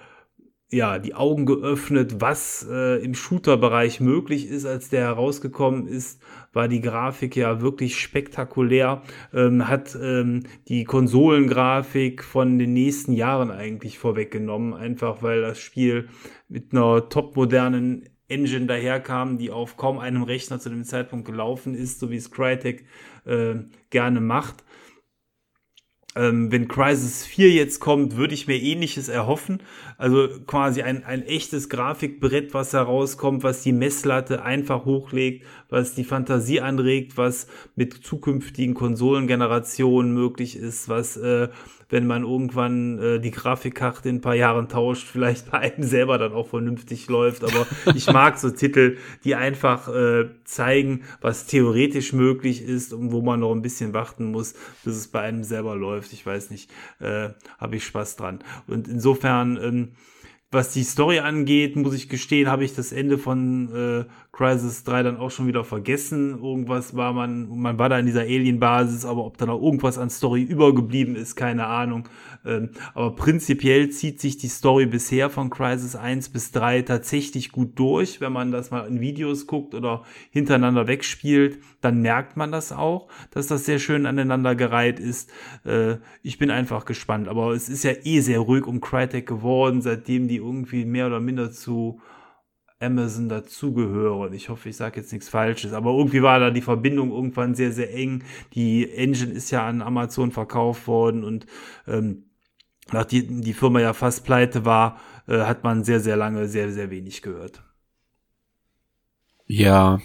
ja, die Augen geöffnet, was äh, im Shooter-Bereich möglich ist. Als der herausgekommen ist, war die Grafik ja wirklich spektakulär, ähm, hat ähm, die Konsolengrafik von den nächsten Jahren eigentlich vorweggenommen, einfach weil das Spiel mit einer topmodernen Engine daherkam, die auf kaum einem Rechner zu dem Zeitpunkt gelaufen ist, so wie es Crytek äh, gerne macht. Ähm, wenn Crisis 4 jetzt kommt, würde ich mir ähnliches erhoffen. Also quasi ein, ein echtes Grafikbrett, was herauskommt, was die Messlatte einfach hochlegt, was die Fantasie anregt, was mit zukünftigen Konsolengenerationen möglich ist, was äh, wenn man irgendwann äh, die Grafikkarte in ein paar Jahren tauscht, vielleicht bei einem selber dann auch vernünftig läuft. Aber ich mag so Titel, die einfach äh, zeigen, was theoretisch möglich ist und wo man noch ein bisschen warten muss, bis es bei einem selber läuft. Ich weiß nicht, äh, habe ich Spaß dran. Und insofern ähm, was die Story angeht, muss ich gestehen, habe ich das Ende von äh, Crisis 3 dann auch schon wieder vergessen. Irgendwas war man, man war da in dieser Alien-Basis, aber ob da noch irgendwas an Story übergeblieben ist, keine Ahnung. Ähm, aber prinzipiell zieht sich die Story bisher von Crisis 1 bis 3 tatsächlich gut durch. Wenn man das mal in Videos guckt oder hintereinander wegspielt, dann merkt man das auch, dass das sehr schön aneinander gereiht ist. Äh, ich bin einfach gespannt. Aber es ist ja eh sehr ruhig um Crytek geworden, seitdem die irgendwie mehr oder minder zu Amazon dazugehören. Ich hoffe, ich sage jetzt nichts Falsches, aber irgendwie war da die Verbindung irgendwann sehr, sehr eng. Die Engine ist ja an Amazon verkauft worden und ähm, nachdem die Firma ja fast pleite war, äh, hat man sehr, sehr lange sehr, sehr wenig gehört. Ja,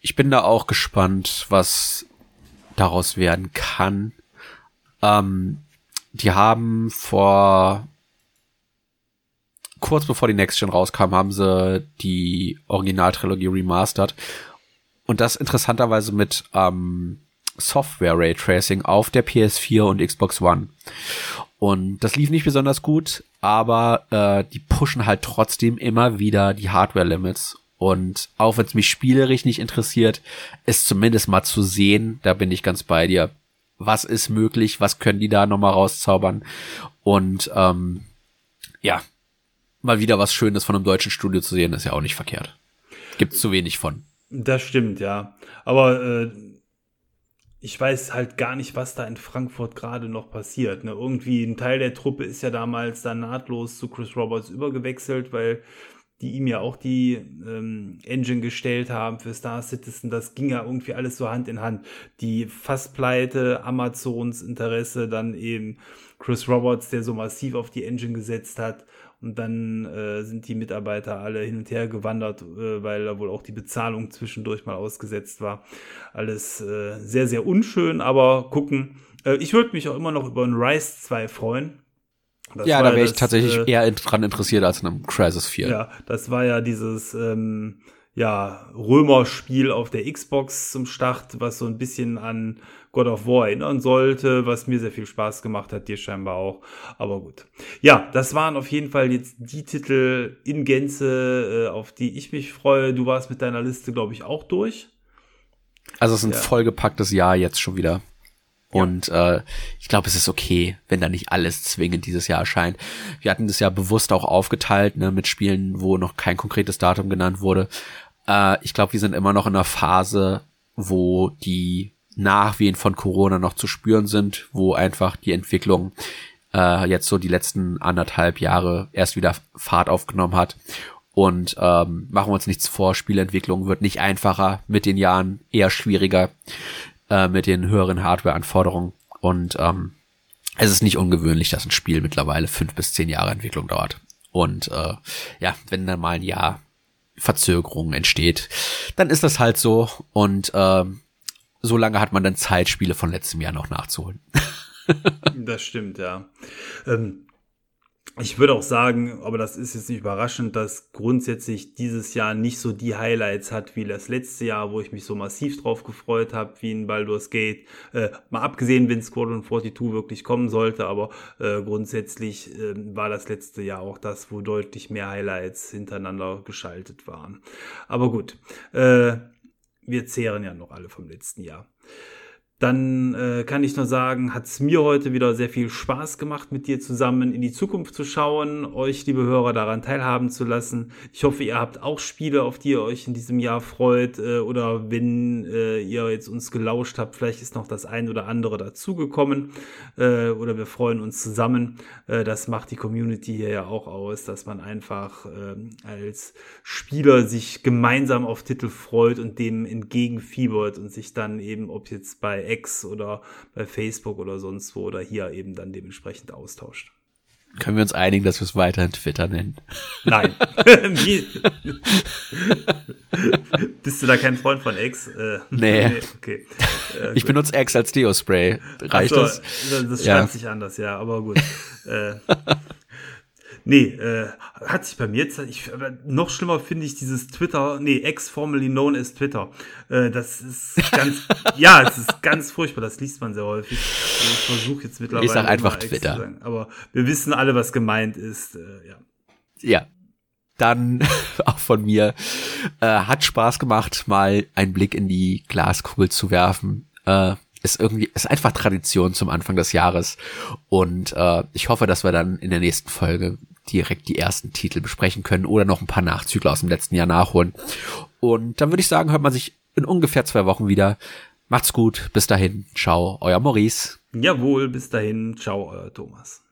ich bin da auch gespannt, was daraus werden kann. Ähm, die haben vor kurz bevor die Next Gen rauskam, haben sie die Originaltrilogie remastered. Und das interessanterweise mit ähm, Software Ray Tracing auf der PS4 und Xbox One. Und das lief nicht besonders gut, aber äh, die pushen halt trotzdem immer wieder die Hardware-Limits. Und auch wenn es mich spielerisch nicht interessiert, ist zumindest mal zu sehen, da bin ich ganz bei dir. Was ist möglich? Was können die da nochmal rauszaubern? Und ähm, ja, mal wieder was Schönes von einem deutschen Studio zu sehen, ist ja auch nicht verkehrt. Gibt zu wenig von. Das stimmt, ja. Aber äh, ich weiß halt gar nicht, was da in Frankfurt gerade noch passiert. Ne? Irgendwie ein Teil der Truppe ist ja damals dann nahtlos zu Chris Roberts übergewechselt, weil die ihm ja auch die ähm, Engine gestellt haben für Star Citizen. Das ging ja irgendwie alles so Hand in Hand. Die Fasspleite, Amazons Interesse, dann eben Chris Roberts, der so massiv auf die Engine gesetzt hat. Und dann äh, sind die Mitarbeiter alle hin und her gewandert, äh, weil da wohl auch die Bezahlung zwischendurch mal ausgesetzt war. Alles äh, sehr, sehr unschön, aber gucken. Äh, ich würde mich auch immer noch über ein Rise 2 freuen. Das ja, da wäre ich tatsächlich äh, eher dran interessiert als an einem Crisis 4. Ja, das war ja dieses ähm, ja, Römer-Spiel auf der Xbox zum Start, was so ein bisschen an God of War erinnern sollte, was mir sehr viel Spaß gemacht hat, dir scheinbar auch. Aber gut. Ja, das waren auf jeden Fall jetzt die Titel in Gänze, äh, auf die ich mich freue. Du warst mit deiner Liste, glaube ich, auch durch. Also es ist ein ja. vollgepacktes Jahr jetzt schon wieder. Und äh, ich glaube, es ist okay, wenn da nicht alles zwingend dieses Jahr erscheint. Wir hatten das ja bewusst auch aufgeteilt, ne, mit Spielen, wo noch kein konkretes Datum genannt wurde. Äh, ich glaube, wir sind immer noch in einer Phase, wo die Nachwehen von Corona noch zu spüren sind, wo einfach die Entwicklung äh, jetzt so die letzten anderthalb Jahre erst wieder Fahrt aufgenommen hat. Und ähm, machen wir uns nichts vor, Spielentwicklung wird nicht einfacher mit den Jahren, eher schwieriger äh, mit den höheren Hardware-Anforderungen. Und ähm, es ist nicht ungewöhnlich, dass ein Spiel mittlerweile fünf bis zehn Jahre Entwicklung dauert. Und äh, ja, wenn dann mal ein Jahr Verzögerung entsteht, dann ist das halt so. Und ähm, so lange hat man dann Zeit, Spiele von letztem Jahr noch nachzuholen. *laughs* das stimmt, ja. Ähm, ich würde auch sagen, aber das ist jetzt nicht überraschend, dass grundsätzlich dieses Jahr nicht so die Highlights hat wie das letzte Jahr, wo ich mich so massiv drauf gefreut habe, wie in Baldur's Gate. Äh, mal abgesehen, wenn Squadron 42 wirklich kommen sollte, aber äh, grundsätzlich äh, war das letzte Jahr auch das, wo deutlich mehr Highlights hintereinander geschaltet waren. Aber gut, äh, wir zehren ja noch alle vom letzten Jahr. Dann äh, kann ich nur sagen, hat es mir heute wieder sehr viel Spaß gemacht, mit dir zusammen in die Zukunft zu schauen, euch, liebe Hörer, daran teilhaben zu lassen. Ich hoffe, ihr habt auch Spiele, auf die ihr euch in diesem Jahr freut. Äh, oder wenn äh, ihr jetzt uns gelauscht habt, vielleicht ist noch das ein oder andere dazugekommen. Äh, oder wir freuen uns zusammen. Äh, das macht die Community hier ja auch aus, dass man einfach äh, als Spieler sich gemeinsam auf Titel freut und dem entgegenfiebert und sich dann eben, ob jetzt bei X oder bei Facebook oder sonst wo oder hier eben dann dementsprechend austauscht. Können wir uns einigen, dass wir es weiterhin Twitter nennen? Nein. *laughs* *laughs* Bist du da kein Freund von X? Äh, *laughs* nee. nee. Okay. Äh, ich benutze X als Deo-Spray. Reicht so, das? Das stand ja. sich anders, ja, aber gut. äh, Nee, äh, hat sich bei mir jetzt, ich, noch schlimmer finde ich dieses Twitter, nee, ex-formerly known as Twitter. Äh, das ist ganz, *laughs* ja, es ist ganz furchtbar, das liest man sehr häufig. Also ich versuche jetzt mittlerweile. Ich sag einfach Twitter. aber wir wissen alle, was gemeint ist, äh, ja. Ja, dann *laughs* auch von mir. Äh, hat Spaß gemacht, mal einen Blick in die Glaskugel zu werfen. Äh, ist irgendwie, ist einfach Tradition zum Anfang des Jahres. Und äh, ich hoffe, dass wir dann in der nächsten Folge direkt die ersten Titel besprechen können oder noch ein paar Nachzügler aus dem letzten Jahr nachholen. Und dann würde ich sagen, hört man sich in ungefähr zwei Wochen wieder. Macht's gut, bis dahin, ciao, euer Maurice. Jawohl, bis dahin, ciao, euer Thomas.